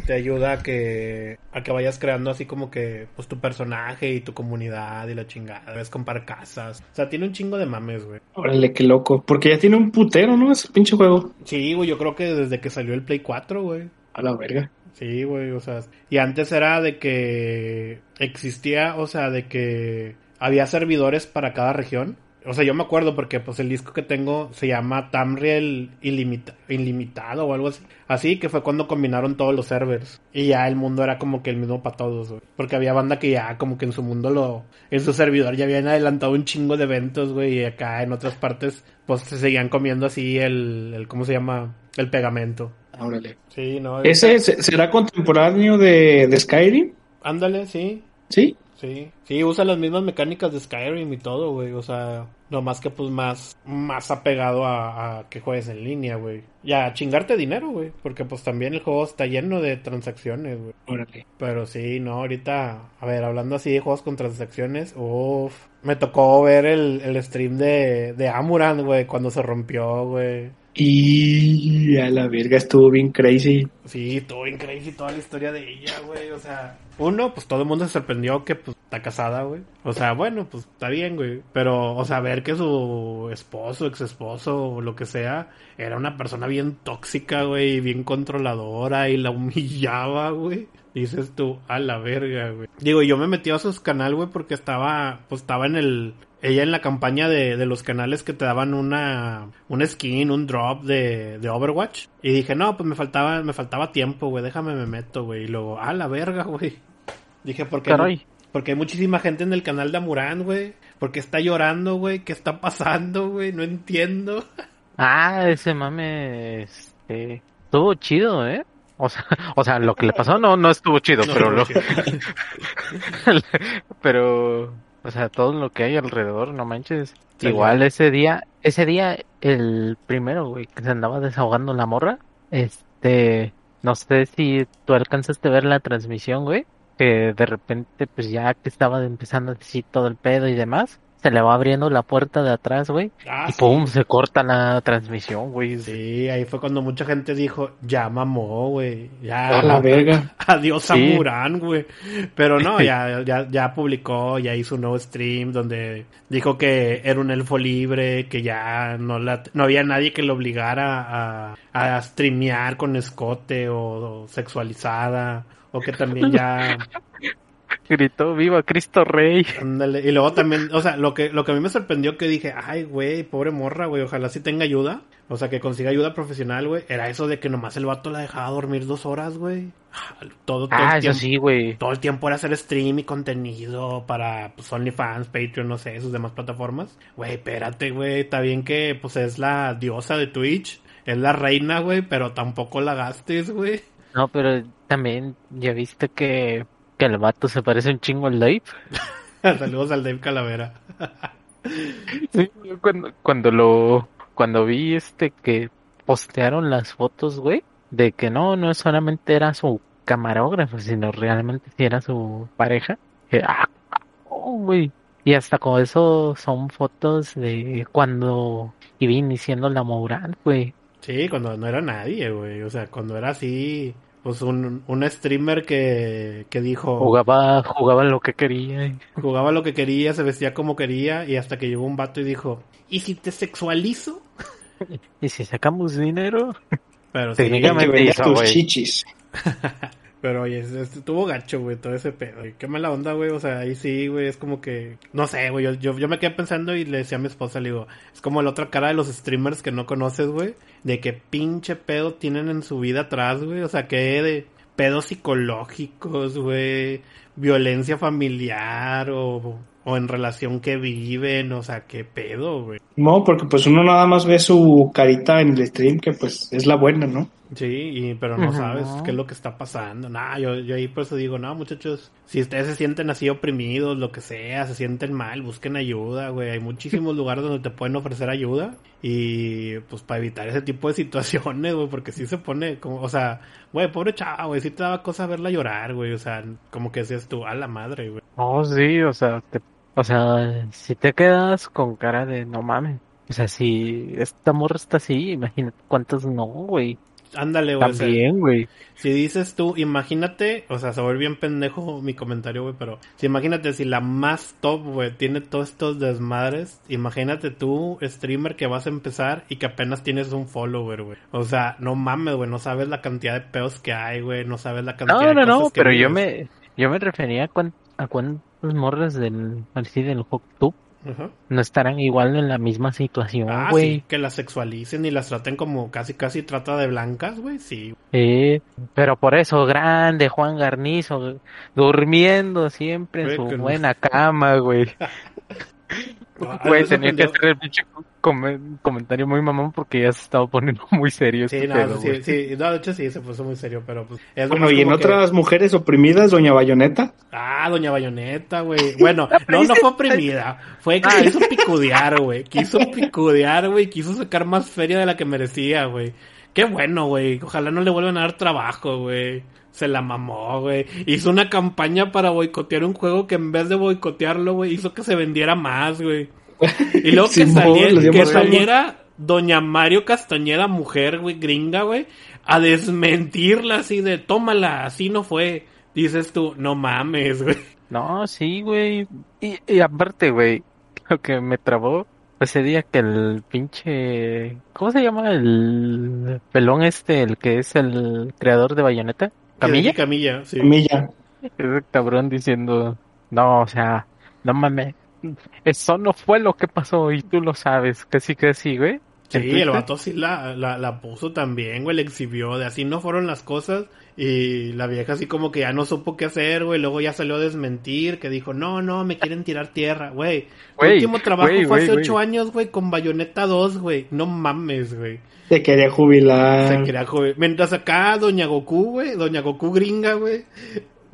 te ayuda a que, a que vayas creando así como que, pues tu personaje y tu comunidad y la chingada. Ves comprar casas. O sea, tiene un chingo de mames, güey. Órale, qué loco. Porque ya tiene un putero, ¿no? Ese pinche juego. Sí, güey, yo creo que desde que salió el Play 4, güey. A la verga. Sí, güey, o sea, y antes era de que existía, o sea, de que había servidores para cada región. O sea, yo me acuerdo porque pues el disco que tengo se llama Tamriel Ilimita- Ilimitado o algo así. Así que fue cuando combinaron todos los servers. Y ya el mundo era como que el mismo para todos, güey. Porque había banda que ya como que en su mundo lo... En su servidor ya habían adelantado un chingo de eventos, güey. Y acá en otras partes pues se seguían comiendo así el... el ¿Cómo se llama? El pegamento. Órale. Sí, no. ¿Ese se- será contemporáneo de, de Skyrim? Ándale, sí. Sí. Sí, sí, usa las mismas mecánicas de Skyrim y todo, güey. O sea, no más que pues más, más apegado a, a que juegues en línea, güey. Y a chingarte dinero, güey. Porque pues también el juego está lleno de transacciones, güey. Órale. Pero sí, no, ahorita, a ver, hablando así de juegos con transacciones, uff, me tocó ver el, el stream de, de Amuran, güey, cuando se rompió, güey. Y a la verga estuvo bien crazy. Sí, todo bien crazy toda la historia de ella, güey. O sea, uno, pues todo el mundo se sorprendió que pues está casada, güey. O sea, bueno, pues está bien, güey. Pero, o sea, ver que su esposo, ex esposo o lo que sea, era una persona bien tóxica, güey, bien controladora y la humillaba, güey. Dices tú, a la verga, güey. Digo, yo me metí a sus canal, güey, porque estaba, pues estaba en el, ella en la campaña de, de los canales que te daban una, un skin, un drop de, de Overwatch. Y dije, no, pues me faltaba, me faltaba tiempo, güey, déjame me meto, güey. Y luego, a la verga, güey. Dije, porque, Caray. porque hay muchísima gente en el canal de Amurán, güey. Porque está llorando, güey. ¿Qué está pasando, güey? No entiendo. Ah, ese mame, este, estuvo chido, ¿eh? O sea, o sea, lo que le pasó no, no estuvo chido, No, pero no, lo, pero, o sea, todo lo que hay alrededor, no manches. Sí, Igual ese día, ese día, el primero, güey, que se andaba desahogando la morra, este, no sé si tú alcanzaste a ver la transmisión, güey, que de repente, pues ya que estaba empezando a decir todo el pedo y demás, se le va abriendo la puerta de atrás, güey, Ah, y sí. pum, se corta la transmisión, güey. Sí, ahí fue cuando mucha gente dijo, ya mamó, güey. Ya. A la verga. Adiós a Sí. Murán, güey. Pero no, ya, ya, ya publicó, ya hizo un nuevo stream donde dijo que era un elfo libre, que ya no la, no había nadie que lo obligara a, a streamear con escote o, o sexualizada. O que también ya, Gritó, viva Cristo Rey. ándale. Y luego también, o sea, lo que, lo que a mí me sorprendió que dije, ay, güey, pobre morra, güey, ojalá sí tenga ayuda. O sea, que consiga ayuda profesional, güey. Era eso de que nomás el vato la dejaba dormir dos horas, güey. Todo, todo Ah, el eso tiempo sí, güey. todo el tiempo era hacer stream y contenido para pues, OnlyFans, Patreon, no sé, sus demás plataformas. Güey, espérate, güey, está bien que pues es la diosa de Twitch, es la reina, güey, pero tampoco la gastes, güey. No, pero también ya viste que, que el vato se parece un chingo al Dave. Saludos al Dave Calavera. Sí, yo cuando, cuando lo, cuando vi este que postearon las fotos, güey, de que no, no solamente era su camarógrafo, sino realmente sí era su pareja. que, ah, oh, güey. Y hasta con eso son fotos de cuando iba iniciando la Mourán, güey. Sí, cuando no era nadie, güey, o sea, cuando era así, pues un, un streamer que, que dijo... Jugaba, jugaba lo que quería. Jugaba lo que quería, se vestía como quería y hasta que llegó un vato y dijo, ¿y si te sexualizo? Y si sacamos dinero, Pero sí, Técnicamente. Hizo, tus chichis. Pero oye, es- es- estuvo gacho, güey, todo ese pedo. Y qué mala onda, güey. O sea, ahí sí, güey, es como que. No sé, güey. Yo, yo, yo me quedé pensando y le decía a mi esposa, le digo, es como la otra cara de los streamers que no conoces, güey. De qué pinche pedo tienen en su vida atrás, güey. O sea, que de pedos psicológicos, güey. Violencia familiar o, o en relación que viven. O sea, qué pedo, güey. No, porque pues uno nada más ve su carita en el stream, que pues es la buena, ¿no? Sí, y, pero no sabes qué es lo que está pasando. Nah, yo, yo ahí por eso digo, no, muchachos, si ustedes se sienten así oprimidos, lo que sea, se sienten mal, busquen ayuda, güey. Hay muchísimos lugares donde te pueden ofrecer ayuda y pues para evitar ese tipo de situaciones, güey, porque sí se pone como, o sea, güey, pobre chava, güey, sí te daba cosa verla llorar, güey, o sea, como que decías tú, a la madre, güey. Oh, sí, o sea, te- o sea, si te quedas con cara de no mames. O sea, si esta morra está así, imagínate cuántos no, güey. Ándale, güey. o sea, También, güey. Si dices tú, imagínate, o sea, se vuelve bien pendejo mi comentario, güey, pero si imagínate si la más top, güey, tiene todos estos desmadres, imagínate tú, streamer que vas a empezar y que apenas tienes un follower, güey. O sea, no mames, güey, no sabes la cantidad de peos que hay, güey, no sabes la cantidad No, de no, no, que pero yo me, yo me refería a, cuán- a cuántos morras del, así del No estarán igual en la misma situación, Ah, güey. sí, que las sexualicen y las traten como casi, casi trata de blancas, güey, sí. Sí, pero por eso, grande, Juan Garnizo, durmiendo siempre en su no- buena cama, güey. Ah, Güey, tenía que hacer el pinche com- comentario muy mamón porque ya se estaba poniendo muy serio Sí, este no, pedo, sí, sí, no, de hecho sí, se puso muy serio, pero pues... es Bueno, y en que- otras mujeres oprimidas, Doña Bayoneta. Ah, Doña Bayoneta, güey. Bueno, no, no fue oprimida. Fue que quiso picudear, güey. Quiso picudear, güey. Quiso sacar más feria de la que merecía, güey. Qué bueno, güey. Ojalá no le vuelvan a dar trabajo, güey. Se la mamó, güey. Hizo una campaña para boicotear un juego que en vez de boicotearlo, güey, hizo que se vendiera más, güey. Y luego que, saliera- que Doña Mario Castañeda, mujer, güey, gringa, güey, a desmentirla así de, tómala, así no fue. Dices tú, no mames, güey. No, sí, güey. Y, y aparte, güey, lo que me trabó fue ese día que el pinche... ¿Cómo se llama el pelón este, el que es el creador de Bayonetta? ¿Camilla? Camilla, sí. Camilla. Ese cabrón diciendo, no, o sea, no mames, eso no fue lo que pasó y tú lo sabes, que sí, que sí, güey. Sí, En el Twitter. vato sí la, la, la puso también, güey, la exhibió, de así no fueron las cosas. Y la vieja así como que ya no supo qué hacer, güey, luego ya salió a desmentir, que dijo, no, no, me quieren tirar tierra, güey. Güey, último trabajo güey, fue güey, hace ocho años, güey, con Bayonetta 2, güey. No mames, güey. Se quería jubilar. Se quería joven. Mientras acá Doña Goku, güey, Doña Goku gringa, güey,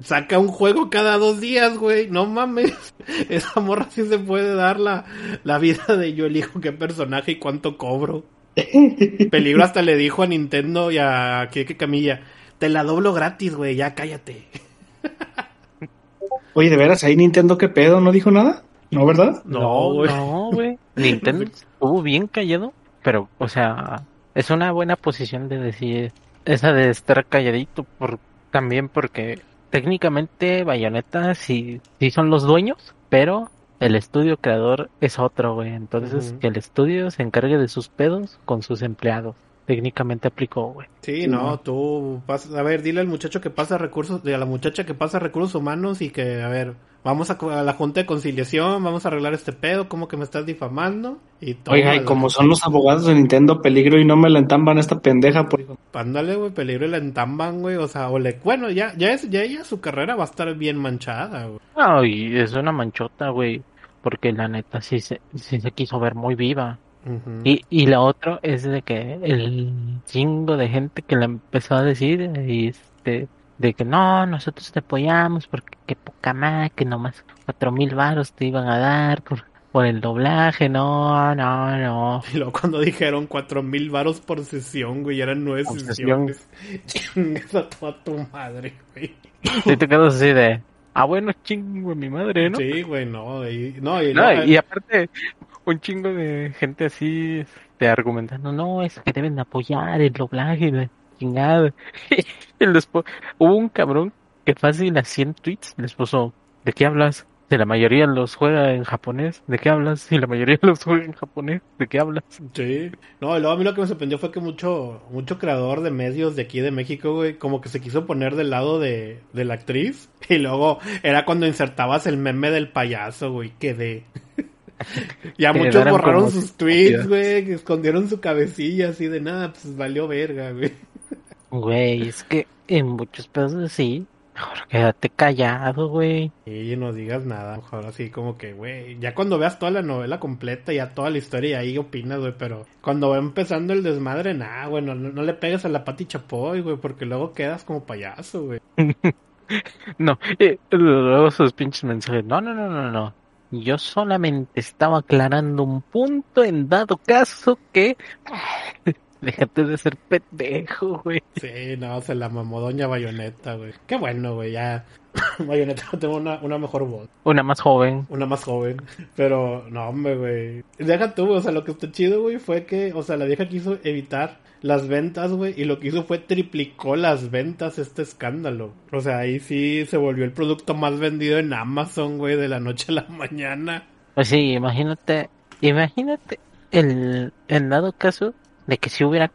saca un juego cada dos días, güey. No mames. Esa morra sí se puede dar la, la vida de yo elijo qué personaje y cuánto cobro. Peligro hasta le dijo a Nintendo y a Kike Camilla, te la doblo gratis, güey, ya cállate. Oye, de veras, ahí Nintendo, ¿qué pedo? ¿No dijo nada? ¿No, verdad? No, güey. No, güey. Nintendo estuvo bien callado, pero, o sea, es una buena posición de decir esa de estar calladito, por, también porque técnicamente Bayonetta sí, sí son los dueños, pero el estudio creador es otro, güey. Entonces, que el estudio se encargue de sus pedos con sus empleados. Técnicamente aplicó, güey. Sí, Sí, no, tú, pas- a ver, dile al muchacho que pasa recursos, a la muchacha que pasa recursos humanos y que, a ver, vamos a, a la junta de conciliación, vamos a arreglar este pedo, como que me estás difamando y todo. Oiga, y como son los abogados de Nintendo, peligro y no me la entamban esta pendeja. Por... Ándale, güey, peligro y la entamban, güey, o sea, o le, bueno, ya, ya es, ya ella su carrera va a estar bien manchada, güey. No, y es una manchota, güey. Porque la neta sí se, sí se quiso ver muy viva. Y, y lo otro es de que el chingo de gente que le empezó a decir y este, de que no, nosotros te apoyamos porque qué poca más, que nomás cuatro mil varos te iban a dar por, por el doblaje, no, no, no. Y luego cuando dijeron cuatro mil varos por sesión, güey, eran nueve Por sesiones. Chingas a toda tu madre, güey. Y te quedas así de, ah bueno, chingo mi madre, ¿no? Sí, güey, no, y, no, y, No, no, y aparte, un chingo de gente así, este, argumentando, no, es que deben apoyar el doblaje, la chingada. hubo un cabrón que fácil a 100 tweets les puso, ¿de qué hablas? Si la mayoría los juega en japonés, ¿de qué hablas? Si la mayoría los juega en japonés, ¿de qué hablas? Sí. No, luego a mí lo que me sorprendió fue que mucho, mucho creador de medios de aquí de México, güey, como que se quiso poner del lado de, de la actriz. Y luego era cuando insertabas el meme del payaso, güey, quedé. ya Que muchos borraron sus tweets, güey, que escondieron su cabecilla así de nada, pues valió verga, güey. Güey, es que en muchos pedos sí, mejor quédate callado, güey. Y no digas nada, mejor así como que, güey, ya cuando veas toda la novela completa, ya toda la historia, y ahí opinas, güey, pero cuando va empezando el desmadre, nada, güey, no, no le pegues a la pati chapoy, güey, porque luego quedas como payaso, güey. No, y luego sus pinches mensajes. No, no, no, no, no. Yo solamente estaba aclarando un punto en dado caso que Déjate de ser pendejo, güey. Sí, no, se la mamó Doña Bayonetta, güey. Qué bueno, güey, ya. Bayonetta tengo una, una mejor voz. Una más joven. Una más joven. Pero, no, hombre, güey. Deja tú, o sea, lo que está chido, güey, fue que, o sea, la vieja quiso evitar las ventas, güey, y lo que hizo fue triplicó las ventas este escándalo. O sea, ahí sí se volvió el producto más vendido en Amazon, güey, de la noche a la mañana. Pues sí, imagínate, imagínate el, el dado caso de que si hubiera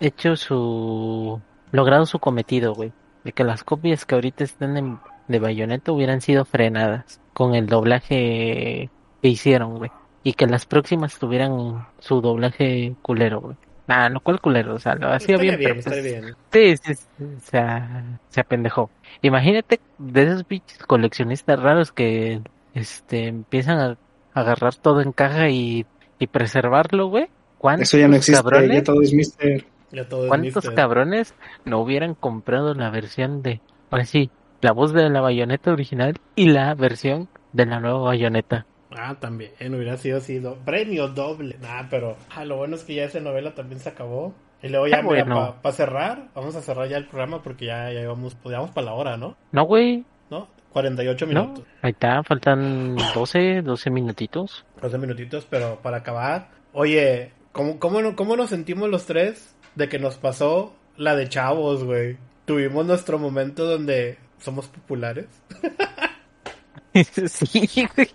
hecho su, logrado su cometido, güey. De que las copias que ahorita están en, de Bayonetta hubieran sido frenadas con el doblaje que hicieron, güey. Y que las próximas tuvieran su doblaje culero, güey. Ah, no, ¿cuál culero? O sea, lo hacía bien, bien, pero, pues, bien. Sí, sí, sí, o sea, se apendejó. Imagínate de esos bichos coleccionistas raros que este empiezan a agarrar todo en caja y, y preservarlo, güey. ¿Cuántos Eso ya no existe, cabrones, ya todo es mister. Ya todo es cuántos mister. cabrones no hubieran comprado la versión de, ahora sí, la voz de la bayoneta original y la versión de la nueva bayoneta? Ah, también, hubiera sido así, do- premio doble. Nah, pero ah, lo bueno es que ya esa novela también se acabó. Y luego ya, Ah, bueno. para cerrar, vamos a cerrar ya el programa porque ya, ya íbamos, pues, ya vamos para la hora, ¿no? No, güey, ¿No? 48 no. minutos. Ahí está, faltan 12, 12 minutitos. 12 minutitos, pero para acabar. Oye, ¿cómo, cómo, no- ¿cómo nos sentimos los tres de que nos pasó la de chavos, güey? Tuvimos nuestro momento donde somos populares. sí, güey.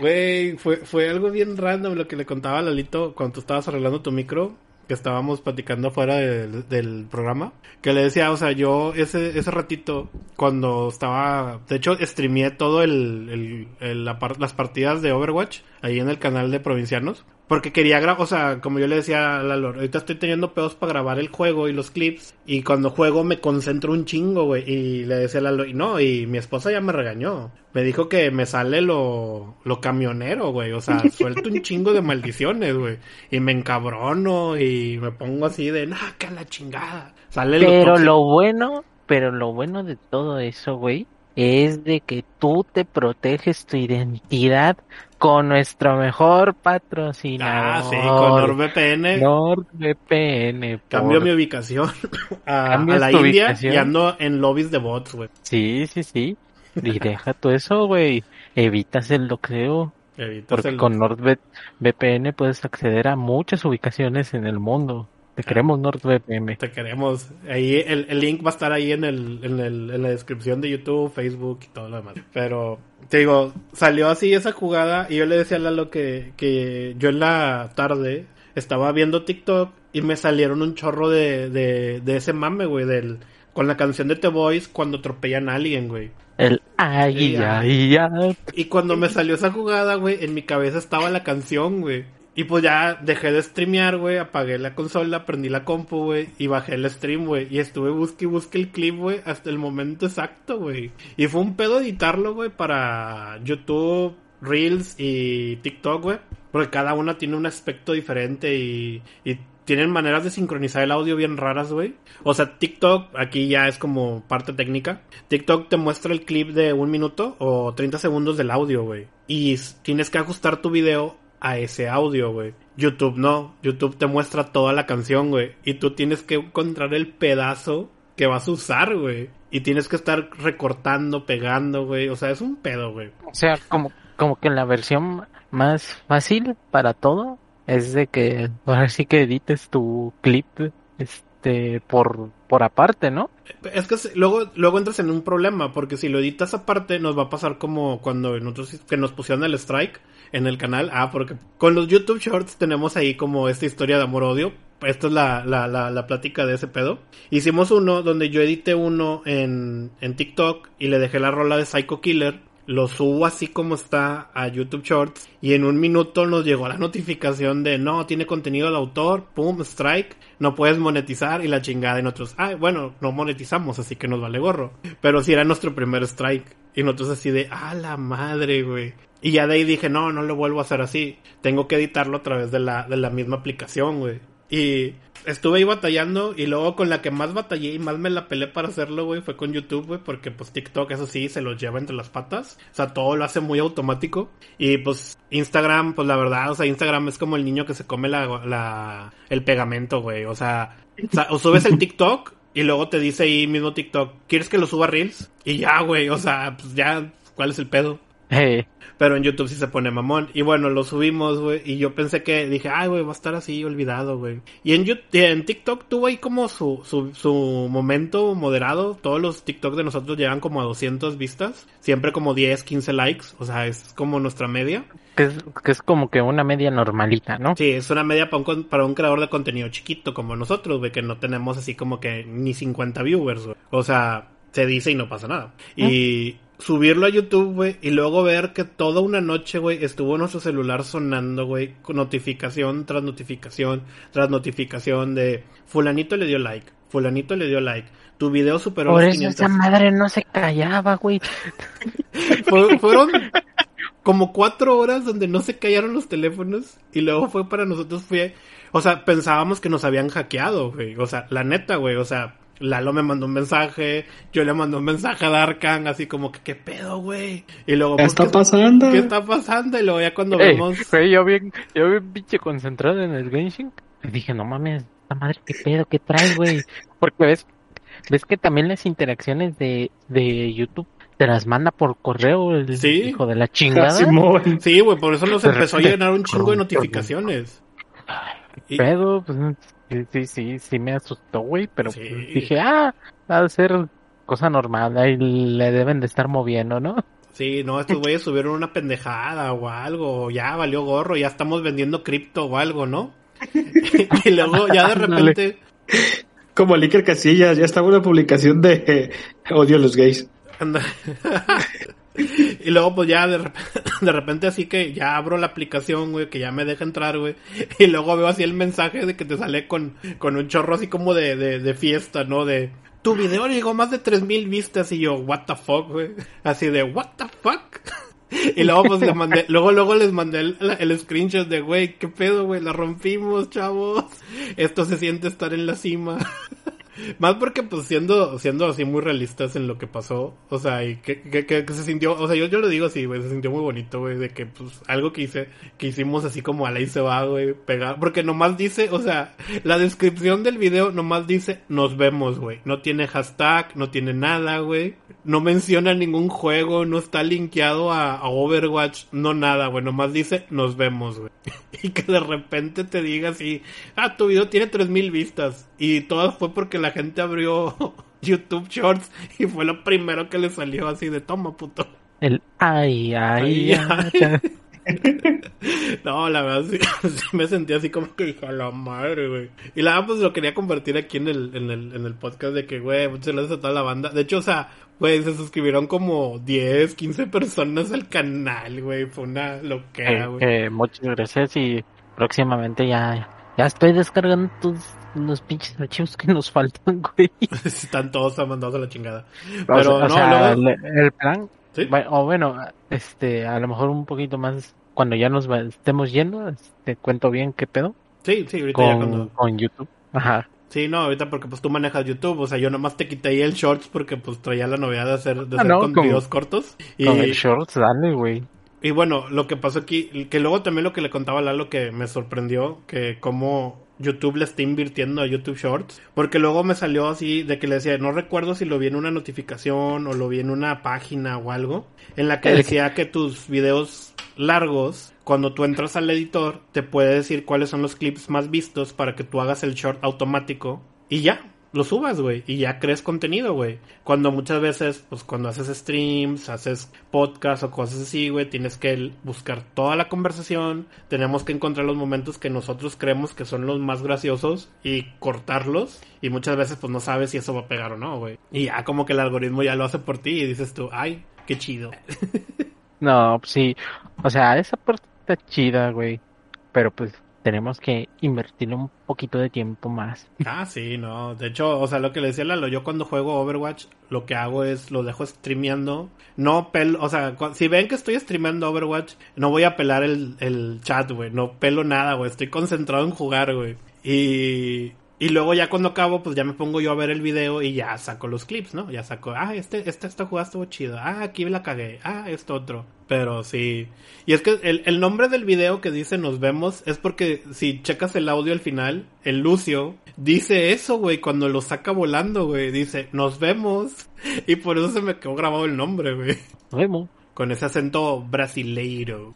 Güey, fue, fue algo bien random lo que le contaba a Lalito cuando tú estabas arreglando tu micro, que estábamos platicando fuera del, del programa, que le decía, o sea, yo ese, ese ratito, cuando estaba, de hecho, streameé todo el, el, el- la las partidas de Overwatch ahí en el canal de Provincianos. Porque quería grabar, o sea, como yo le decía a Lalo, ahorita estoy teniendo pedos para grabar el juego y los clips. Y cuando juego me concentro un chingo, güey. Y le decía a Lalo, y no, y mi esposa ya me regañó. Me dijo que me sale lo, lo camionero, güey. O sea, suelto un chingo de maldiciones, güey. Y me encabrono y me pongo así de, nah, que a la chingada. Sale lo Pero tóxico. lo bueno, pero lo bueno de todo eso, güey, es de que tú te proteges tu identidad con nuestro mejor patrocinador. Ah, sí, con NordVPN. NordVPN. Cambio por- mi ubicación a, la India ubicación. y ando en lobbies de bots, güey. Sí, sí, sí. Y deja todo eso, güey. Evitas el bloqueo. Evitas Porque el- con NordVPN puedes acceder a muchas ubicaciones en el mundo. Te Ah. queremos NordVPN. Te queremos. Ahí el, el link va a estar ahí en el, en el en la descripción de YouTube, Facebook y todo lo demás. Pero te digo, salió así esa jugada y yo le decía a Lalo que, que yo en la tarde estaba viendo TikTok y me salieron un chorro de, de, de ese mame, güey, del con la canción de The Voice cuando atropellan a alguien, güey. El ay, Sí, ay, ay. Y cuando me salió esa jugada, güey, en mi cabeza estaba la canción, güey. Y pues ya dejé de streamear, güey, apagué la consola, prendí la compu, güey, y bajé el stream, güey. Y estuve busque y busque el clip, güey, hasta el momento exacto, güey. Y fue un pedo editarlo, güey, para YouTube, Reels y TikTok, güey. Porque cada una tiene un aspecto diferente y, y tienen maneras de sincronizar el audio bien raras, güey. O sea, TikTok, aquí ya es como parte técnica. TikTok te muestra el clip de un minuto o 30 segundos del audio, güey. Y tienes que ajustar tu video a ese audio, güey. YouTube no. YouTube te muestra toda la canción, güey. Y tú tienes que encontrar el pedazo que vas a usar, güey. Y tienes que estar recortando, pegando, güey. O sea, es un pedo, güey. O sea, como, como que la versión más fácil para todo es de que ahora sí que edites tu clip este por, por aparte, ¿no? Es que luego, luego entras en un problema, porque si lo editas aparte, nos va a pasar como cuando nosotros que nos pusieron el strike en el canal. Ah, porque con los YouTube Shorts tenemos ahí como esta historia de amor-odio. Esta es la, la, la, plática de ese pedo. Hicimos uno donde yo edité uno en, en TikTok y le dejé la rola de Psycho Killer. Lo subo así como está a YouTube Shorts y en un minuto nos llegó la notificación de no, tiene contenido de autor, pum, strike, no puedes monetizar y la chingada y nosotros, ah, bueno, no monetizamos, así que nos vale gorro. Pero sí era nuestro primer strike y nosotros así de, ah, la madre, güey. Y ya de ahí dije, no, no lo vuelvo a hacer así. Tengo que editarlo a través de la, de la misma aplicación, güey. Y estuve ahí batallando y luego con la que más batallé y más me la pelé para hacerlo, güey, fue con YouTube, güey, porque pues TikTok, eso sí, se los lleva entre las patas. O sea, todo lo hace muy automático. Y pues Instagram, pues la verdad, o sea, Instagram es como el niño que se come la, la el pegamento, güey. O sea, o, sea, o subes el TikTok y luego te dice ahí mismo TikTok, ¿quieres que lo suba a Reels? Y ya, güey, o sea, pues ya, ¿cuál es el pedo? Hey, Pero en YouTube sí se pone mamón. Y bueno, lo subimos, güey. Y yo pensé que, dije, ay, güey, va a estar así olvidado, güey. Y en, YouTube, en TikTok tuvo ahí como su, su, su momento moderado. Todos los TikTok de nosotros llegan como a 200 vistas. Siempre como 10, 15 likes. O sea, es como nuestra media. Que es, que es como que una media normalita, ¿no? Sí, es una media para un, para un creador de contenido chiquito como nosotros, güey, que no tenemos así como que ni 50 viewers, güey. O sea, se dice y no pasa nada. Y subirlo a YouTube, güey, y luego ver que toda una noche, güey, estuvo nuestro celular sonando, güey, con notificación tras notificación tras notificación de fulanito le dio like, fulanito le dio like. Tu video superó Por los eso 500. esa madre no se callaba, güey. Fue- fueron como cuatro horas donde no se callaron los teléfonos y luego fue para nosotros fue, o sea, pensábamos que nos habían hackeado, güey, o sea, la neta, güey, o sea, Lalo me mandó un mensaje, yo le mandé un mensaje a Darkan, así como que, ¿qué pedo, güey? Y luego, ¿Qué está ¿qué- pasando? ¿Qué está pasando? Y luego ya cuando Ey, vemos... güey, yo bien, yo bien pinche concentrado en el Genshin. Y dije, no mames, esta madre, qué pedo, qué traes, güey. Porque ves, ves que también las interacciones de, de YouTube te las manda por correo el Sí. hijo de la chingada. Simón. Sí, güey, por eso nos empezó a llenar un chingo de notificaciones. Y- pedo, pues sí, sí, sí, sí me asustó, güey, pero Sí. pues, dije, ah, va a ser cosa normal, ahí le deben de estar moviendo, ¿no? Sí, no, estos güeyes subieron una pendejada o algo, ya valió gorro, ya estamos vendiendo cripto o algo, ¿no? y luego ya de repente, Como el Casillas, ya estaba una publicación de eh, odio a los gays. y luego pues ya de repente, de repente así que ya abro la aplicación, güey, que ya me deja entrar, güey, y luego veo así el mensaje de que te sale con, con un chorro así como de, de, de fiesta, ¿no? De, tu video llegó más de 3000 vistas y yo, what the fuck, güey. Así de, what the fuck. Y luego pues les mandé, luego luego les mandé el, el screenshot de, güey, qué pedo, güey, la rompimos, chavos. Esto se siente estar en la cima. Más porque pues siendo, siendo así muy realistas en lo que pasó, o sea, y que, que, se sintió, o sea, yo, yo lo digo así, güey, se sintió muy bonito, güey, de que pues algo que hice, que hicimos así como a la y se va, güey, pegar, porque nomás dice, o sea, la descripción del video nomás dice, nos vemos, güey, no tiene hashtag, no tiene nada, güey, no menciona ningún juego, no está linkeado a, a Overwatch, no nada, güey, nomás dice, nos vemos, güey. Y que de repente te diga así, ah, tu video tiene 3000 vistas. Y todo fue porque la gente abrió YouTube Shorts y fue lo primero que le salió así de toma, puto. El ay, ay, Ay, ay. No, la verdad sí, sí me sentí así como que de la madre, güey. Y la verdad pues lo quería compartir aquí en el, en el, en el podcast de que, güey, muchas gracias a toda la banda. De hecho, o sea, güey, se suscribieron como 10, 15 personas al canal, güey. Fue una loquera, Eh, güey. que muchas gracias y próximamente ya, ya estoy descargando tus- los pinches archivos que nos faltan, güey. Están todos mandados a la chingada. Pero o no, sea, luego... el, el plan, o bueno, este, a lo mejor un poquito más cuando ya nos va- estemos yendo, te cuento bien qué pedo Sí, sí, ahorita ya cuando... con YouTube. Ajá. Sí, no, ahorita porque pues tú manejas YouTube, o sea, yo nomás te quité ahí el shorts porque pues traía la novedad de hacer, de Ah, hacer no, con como- videos cortos. Y, Con el shorts, dale, güey. Y bueno, lo que pasó aquí, que luego también lo que le contaba Lalo que me sorprendió, que como YouTube le está invirtiendo a YouTube Shorts, porque luego me salió así de que le decía, no recuerdo si lo vi en una notificación o lo vi en una página o algo, en la que decía que tus videos largos, cuando tú entras al editor, te puede decir cuáles son los clips más vistos para que tú hagas el short automático y ya, lo subas, güey, y ya crees contenido, güey. Cuando muchas veces, pues cuando haces streams, haces podcast o cosas así, güey, tienes que buscar toda la conversación, tenemos que encontrar los momentos que nosotros creemos que son los más graciosos y cortarlos, y muchas veces pues no sabes si eso va a pegar o no, güey. Y ya como que el algoritmo ya lo hace por ti y dices tú, ay, qué chido. No, pues sí. O sea, esa parte está chida, güey. Pero pues tenemos que invertirle un poquito de tiempo más. Ah, sí, no. De hecho, o sea, lo que le decía Lalo, yo cuando juego Overwatch, lo que hago es lo dejo streameando. No pelo, o sea, si ven que estoy streameando Overwatch, no voy a pelar el, el chat, güey. No pelo nada, güey. Estoy concentrado en jugar, güey. Y, y luego ya cuando acabo, pues ya me pongo yo a ver el video y ya saco los clips, ¿no? Ya saco, ah, este, este, esta jugada estuvo chido, ah, aquí la cagué, ah, esto otro. Pero sí. Y es que el, el nombre del video que dice nos vemos es porque si checas el audio al final, el Lucio dice eso, güey, cuando lo saca volando, güey. Dice, nos vemos. Y por eso se me quedó grabado el nombre, güey. Nos vemos. Con ese acento brasileiro.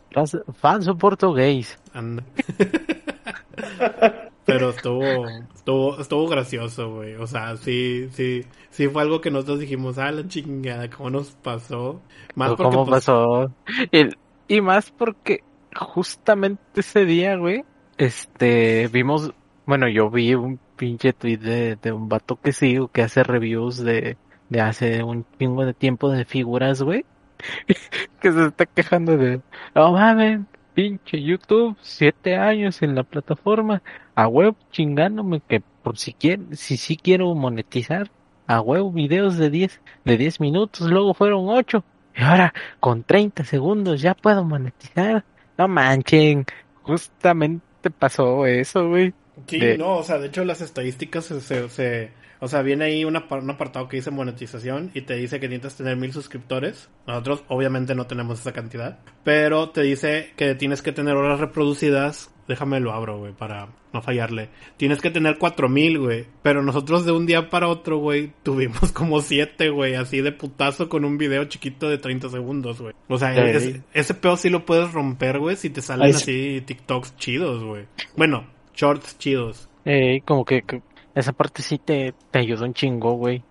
Fans- portugués. Anda. Pero estuvo, estuvo, estuvo gracioso, güey. O sea, sí, sí, sí fue algo que nosotros dijimos, ah, la chingada, ¿cómo nos pasó? Más porque, ¿Cómo pues, pasó? El- y más porque justamente ese día, güey, este, vimos, bueno, yo vi un pinche tweet de, de un vato que sigo que hace reviews de, de hace un pingo de tiempo de figuras, güey, que se está quejando de, no mames, pinche YouTube, siete años en la plataforma, a huevo chingándome que por si quiero, si sí quiero monetizar, a huevo videos de 10, de 10 minutos, luego fueron 8. Y ahora con 30 segundos ya puedo monetizar. No manchen, justamente pasó eso, güey. Sí, de- no, o sea, de hecho las estadísticas se, se, se- o sea, viene ahí un apartado que dice monetización y te dice que necesitas tener mil suscriptores. Nosotros obviamente no tenemos esa cantidad, pero te dice que tienes que tener horas reproducidas. Déjame lo abro, güey, para no fallarle. Tienes que tener cuatro mil, güey. Pero nosotros de un día para otro, güey, tuvimos como siete, güey, así de putazo con un video chiquito de 30 segundos, güey. O sea, Sí. es- ese pedo sí lo puedes romper, güey, si te salen así TikToks chidos, güey. Bueno, shorts chidos. Eh, como que, que esa parte sí te, te ayudó un chingo, güey.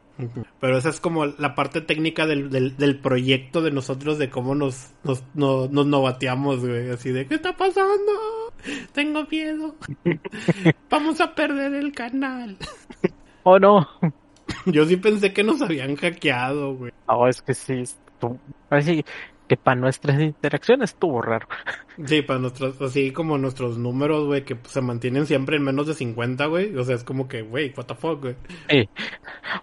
Pero esa es como la parte técnica del, del, del proyecto de nosotros, de cómo nos, nos, nos, nos novateamos, güey. Así de, ¿qué está pasando? Tengo miedo. Vamos a perder el canal. Oh no, Yo sí pensé que nos habían hackeado, güey. oh, es que sí, así que para nuestras interacciones estuvo raro. Sí, para nuestros, así como nuestros números, güey, que se mantienen siempre en menos de 50, güey. O sea, es como que, güey, what the fuck, güey. Sí.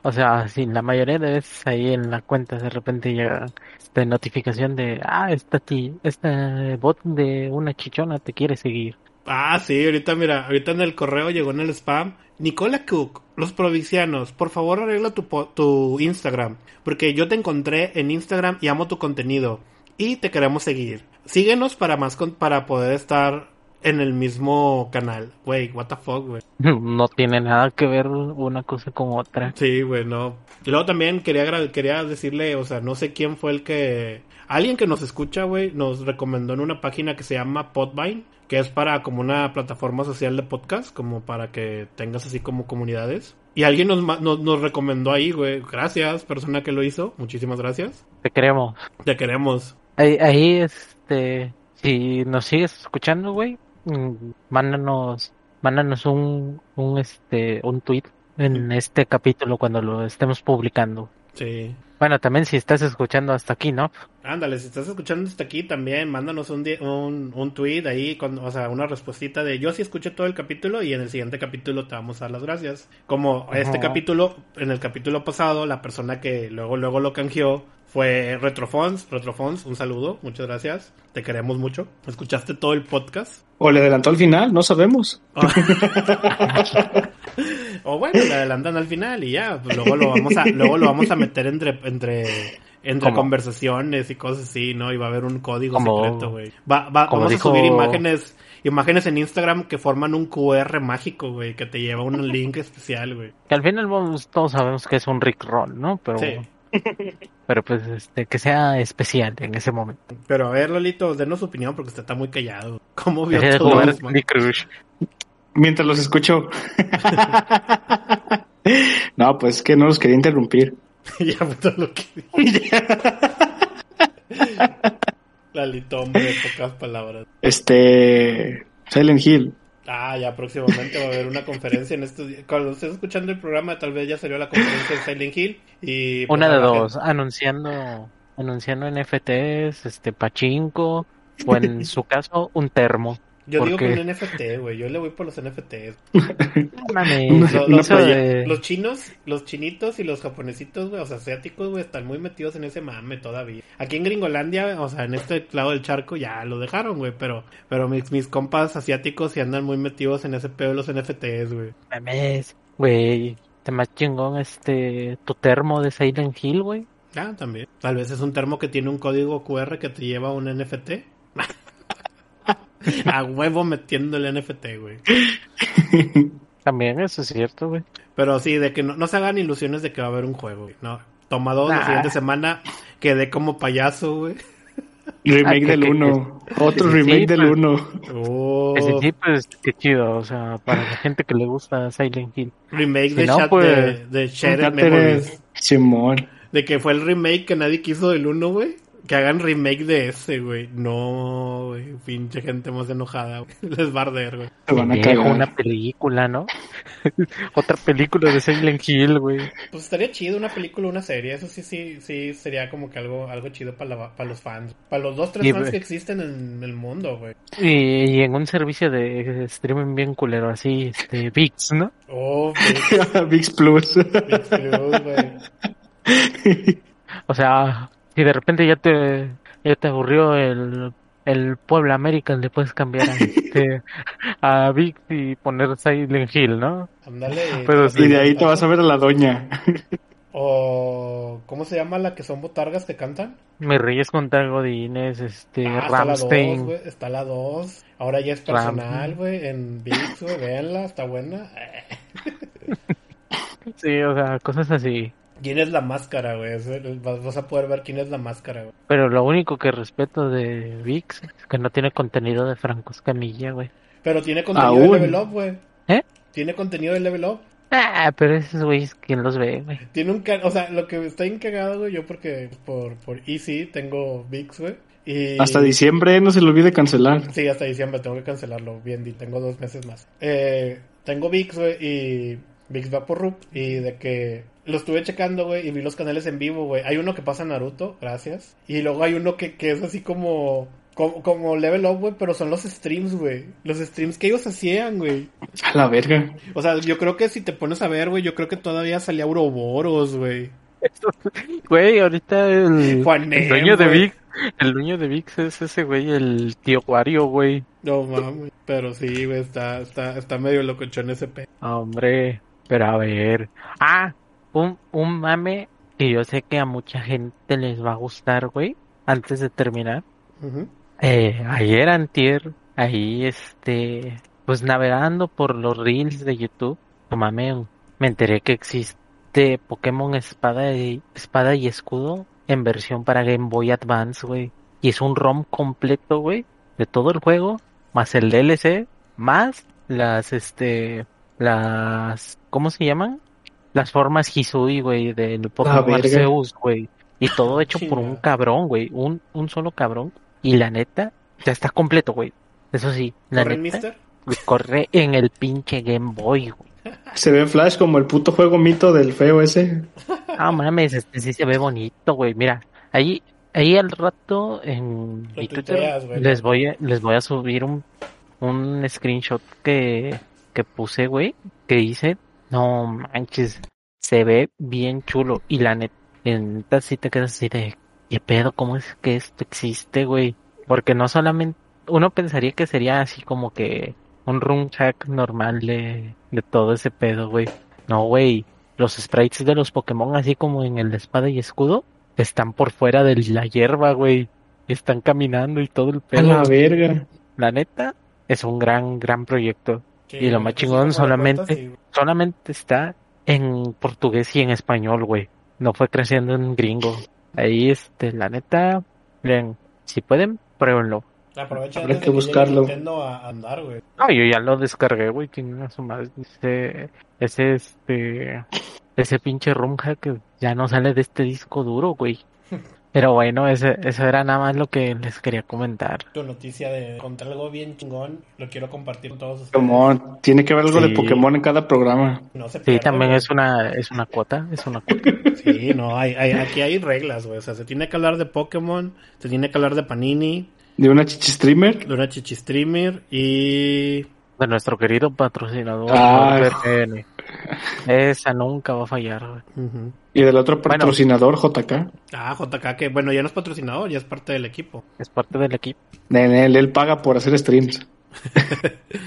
O sea, sí, la mayoría de veces ahí en la cuenta de repente llega esta notificación de, ah, esta, ti, esta bot de una chichona te quiere seguir. Ah, sí, ahorita mira, ahorita en el correo llegó en el spam. Nicola Cook, los provincianos, por favor arregla tu, po- tu Instagram, porque yo te encontré en Instagram y amo tu contenido y te queremos seguir. Síguenos para más con- para poder estar en el mismo canal. Güey, what the fuck, güey. No tiene nada que ver una cosa con otra. Sí, güey, no. Y luego también quería, quería decirle, o sea, no sé quién fue el que... Alguien que nos escucha, güey, nos recomendó en una página que se llama Podvine, que es para como una plataforma social de podcast, como para que tengas así como comunidades. Y alguien nos, nos, nos recomendó ahí, güey. Gracias, persona que lo hizo. Muchísimas gracias. Te queremos. Te queremos. Ahí, ahí, este, si nos sigues escuchando, güey, mm, mándanos, mándanos un, un, este, un tweet en este capítulo cuando lo estemos publicando. Sí. Bueno, también si estás escuchando hasta aquí, ¿no? Ándale, si estás escuchando hasta aquí también, mándanos un, un, un tweet ahí, con, o sea, una respuestita de yo sí escuché todo el capítulo y en el siguiente capítulo te vamos a dar las gracias. Como este capítulo, en el capítulo pasado, la persona que luego, luego lo canjeó fue Retrofons. Retrofons, un saludo, muchas gracias. Te queremos mucho. ¿Escuchaste todo el podcast? O le adelantó al final, no sabemos. o bueno, le adelantan al final y ya, pues luego lo vamos a, luego lo vamos a meter entre, entre, entre conversaciones y cosas así, ¿no? Y va a haber un código secreto, güey. Va, va, como vamos dijo- a subir imágenes, imágenes en Instagram que forman un QR mágico, güey, que te lleva a un link especial, güey. Que al final todos sabemos que es un Rick Roll, ¿no? Pero, Sí. pero pues, este, que sea especial en ese momento. Pero a ver, Lolito, denos su opinión porque usted está muy callado. ¿Cómo vio todo jugar eso? Candy Crush. Mientras los escucho. no, pues que no los quería interrumpir. ya todo lo que. Lalito, hombre, de pocas palabras. Este. Silent Hill. Ah, ya próximamente va a haber una conferencia en estos días. Cuando estés escuchando el programa, tal vez ya salió la conferencia de Silent Hill. Y pues, Una de dos, anunciando, anunciando NFTs, este, pachinko, o en su caso, un termo. Yo ¿Por digo qué? que un NFT, güey. Yo le voy por los NFTs. No No los, de- los chinos, los chinitos y los japonesitos, güey, o sea, asiáticos, güey, están muy metidos en ese mame todavía. Aquí en Gringolandia, o sea, en este lado del charco ya lo dejaron, güey, pero, pero mis, mis compas asiáticos sí andan muy metidos en ese pedo de los NFTs, güey. mames, güey, te más chingón este tu termo de Silent Hill, güey. Ah, también. Tal vez es un termo que tiene un código QR que te lleva a un NFT. a huevo metiendo el NFT, güey. También eso es cierto, güey. Pero sí, de que no, no se hagan ilusiones de que va a haber un juego, güey. No. Toma dos, la Nah. siguiente semana quedé como payaso, güey. Remake Ah, que- del que- 1. Otro Sí, remake del pues. 1. Oh, Ese sí, pues qué chido, o sea, para la gente que le gusta Silent Hill. remake Si de, no, Chat- pues, de, de Shattered Memories. Simón. De que fue el remake que nadie quiso del 1, güey. Que hagan remake de ese, güey. No, güey. Pinche gente más enojada, güey. Les va a arder, güey. Van a cagar. una película, ¿no? Otra película de Silent Hill, güey. Pues estaría chido una película, una serie. Eso sí, sí, sí sería como que algo, algo chido para, la- para los fans. Para los dos, tres Y, fans que existen en el mundo, güey. Y, y en un servicio de streaming bien culero, así, este, VIX, ¿no? Oh, VIX Plus. Big Plus, güey. O sea, si de repente ya te, ya te aburrió el, el Puebla American, le puedes cambiar a, este, a VIX y poner Silent Hill, ¿no? Ándale. Pero y de ahí te vas a ver a la doña. O, ¿cómo se llama la que son botargas que cantan? Me reyes contra Godines, este, Ah, está la 2, Ramstein. Está la 2. Ahora ya es personal, güey. En VIX, güey. Véanla, está buena. Sí, o sea, cosas así. ¿Quién es la máscara, güey? Vas a poder ver quién es la máscara, güey. Pero lo único que respeto de VIX es que no tiene contenido de Franco Escamilla, güey. Pero tiene contenido Aún. de Level Up, güey. ¿Eh? Tiene contenido de Level Up. Ah, pero esos güeyes, ¿quién los ve, güey? Tiene un can... O sea, lo que está encagado, güey, yo porque por, por Easy tengo VIX, güey. Y... Hasta diciembre no se le olvide cancelar. Sí, hasta diciembre tengo que cancelarlo. Bien, di, tengo dos meses más. Eh, tengo VIX, güey, y VIX va por RUP. Y de que lo estuve checando, güey, y vi los canales en vivo, güey. Hay uno que pasa Naruto, gracias. Y luego hay uno que, que es así como... Como, como Level Up, güey, pero son los streams, güey. Los streams que ellos hacían, güey. A la verga. O sea, yo creo que si te pones a ver, güey, yo creo que todavía salía Ouroboros, güey. Güey, ahorita el, Juan el dueño de. VIX, el dueño de VIX es ese güey, el tío Wario, güey. No mames. Pero sí, güey, está, está, está medio locochón ese pe. Hombre, pero a ver. Ah, un, un mame que yo sé que a mucha gente les va a gustar, güey. Antes de terminar. Ujú. Eh, ayer antier, ahí este, pues navegando por los reels de YouTube, no mames, me enteré que existe Pokémon Espada y, Espada y Escudo en versión para Game Boy Advance, güey. Y es un ROM completo, güey, de todo el juego, más el DLC, más las, este, las, ¿cómo se llaman? Las formas Hisui, güey, del Pokémon verga. Arceus, güey. Y todo hecho por un cabrón, güey, un, un solo cabrón. Y la neta, ya está completo, güey. Eso sí, la ¿Corre, neta, mister? corre en el pinche Game Boy, güey. Se ve Flash como el puto juego mito del feo ese. Ah, mames, este sí se ve bonito, güey. Mira, ahí, ahí al rato en mi Twitter les voy a, les voy a subir un, un screenshot que, que puse, güey, que dice, no manches, se ve bien chulo. Y la neta, neta sí te quedas así de, ¿qué pedo? ¿Cómo es que esto existe, güey? Porque no solamente, uno pensaría que sería así como que un run hack normal de, de todo ese pedo, güey. No, güey, los sprites de los Pokémon, así como en el de espada y escudo, están por fuera de la hierba, güey. Están caminando y todo el A pedo. la verga. La neta, es un gran, gran proyecto. Y lo más chingón solamente-. Solamente está en portugués y en español, güey. No fue creciendo en gringo. Ahí, este, la neta, miren, si pueden, pruébenlo. Aprovecha Habrá que buscarlo. A andar, güey. Ah, yo ya lo descargué, güey, tiene su madre. Ese, ese, este, ese pinche ROM que ya no sale de este disco duro, güey. Pero bueno, ese, eso era nada más lo que les quería comentar. Tu noticia de contra algo bien chingón, lo quiero compartir con todos ustedes. Pokémon. Tiene que haber algo Sí. de Pokémon en cada programa. No se Sí, también es una, es una cuota, es una cuota. Sí, no, hay, hay- aquí hay reglas, güey. O sea, se tiene que hablar de Pokémon, se tiene que hablar de Panini, De una chichi streamer. de una chichi streamer y De nuestro querido patrocinador, Ah. Esa nunca va a fallar, güey. Y del otro patrocinador, JK. ah JK que bueno ya no es patrocinador ya es parte del equipo Es parte del equipo. Él, él paga por hacer streams.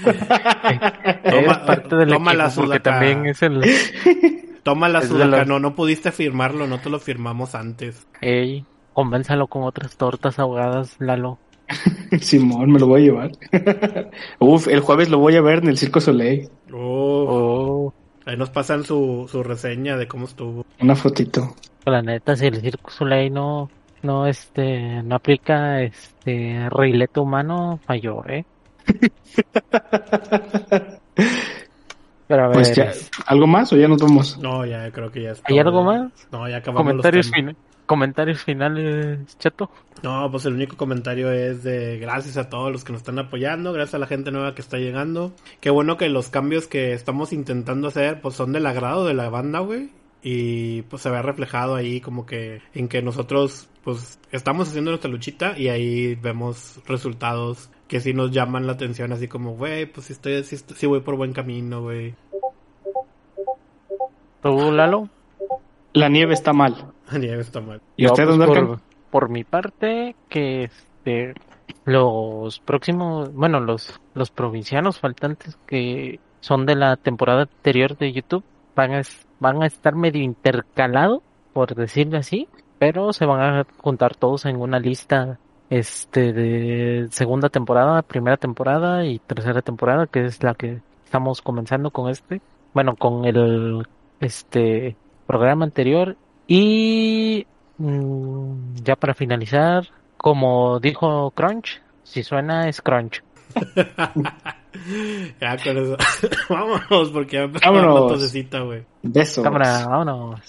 Toma- es parte del toma la equipo porque sudaca. también es el... toma la sudaca los- no no pudiste firmarlo no te lo firmamos antes Ey, convénzalo con otras tortas ahogadas, Lalo. Simón, me lo voy a llevar. Uf, el jueves lo voy a ver en el Circo Soleil. Oh, Oh, ahí nos pasan su, su reseña de cómo estuvo Una fotito. la neta, si el Circo Soleil no, no, este, no aplica, este, reilete humano, falló, eh. Pero a ver, Pues ya, ¿algo más o ya nos vamos? no ya creo que ya es ¿hay algo más? no ya acabamos los Comentarios, temas. Comentarios finales, chato. No, pues el único comentario es de gracias a todos los que nos están apoyando, gracias a la gente nueva que está llegando. Qué bueno que los cambios que estamos intentando hacer pues son del agrado de la banda, güey. Y pues se ve reflejado ahí como que en que nosotros pues estamos haciendo nuestra luchita y ahí vemos resultados que sí nos llaman la atención así como, güey, pues sí estoy, sí, estoy- sí voy por buen camino, güey. ¿Tú, Lalo? La nieve está mal. Nieve está mal. ¿Y usted, pues, don por, por mi parte, que este, los próximos, bueno, los, los provincianos faltantes que son de la temporada anterior de YouTube van a, van a estar medio intercalados, por decirlo así, pero se van a juntar todos en una lista este de segunda temporada, primera temporada y tercera temporada, que es la que estamos comenzando con este, bueno, con el este programa anterior y mm, ya para finalizar, como dijo Crunch, si suena es Crunch. ya con eso. Vámonos porque ya Vámonos. güey. Besos. Cámara, vámonos.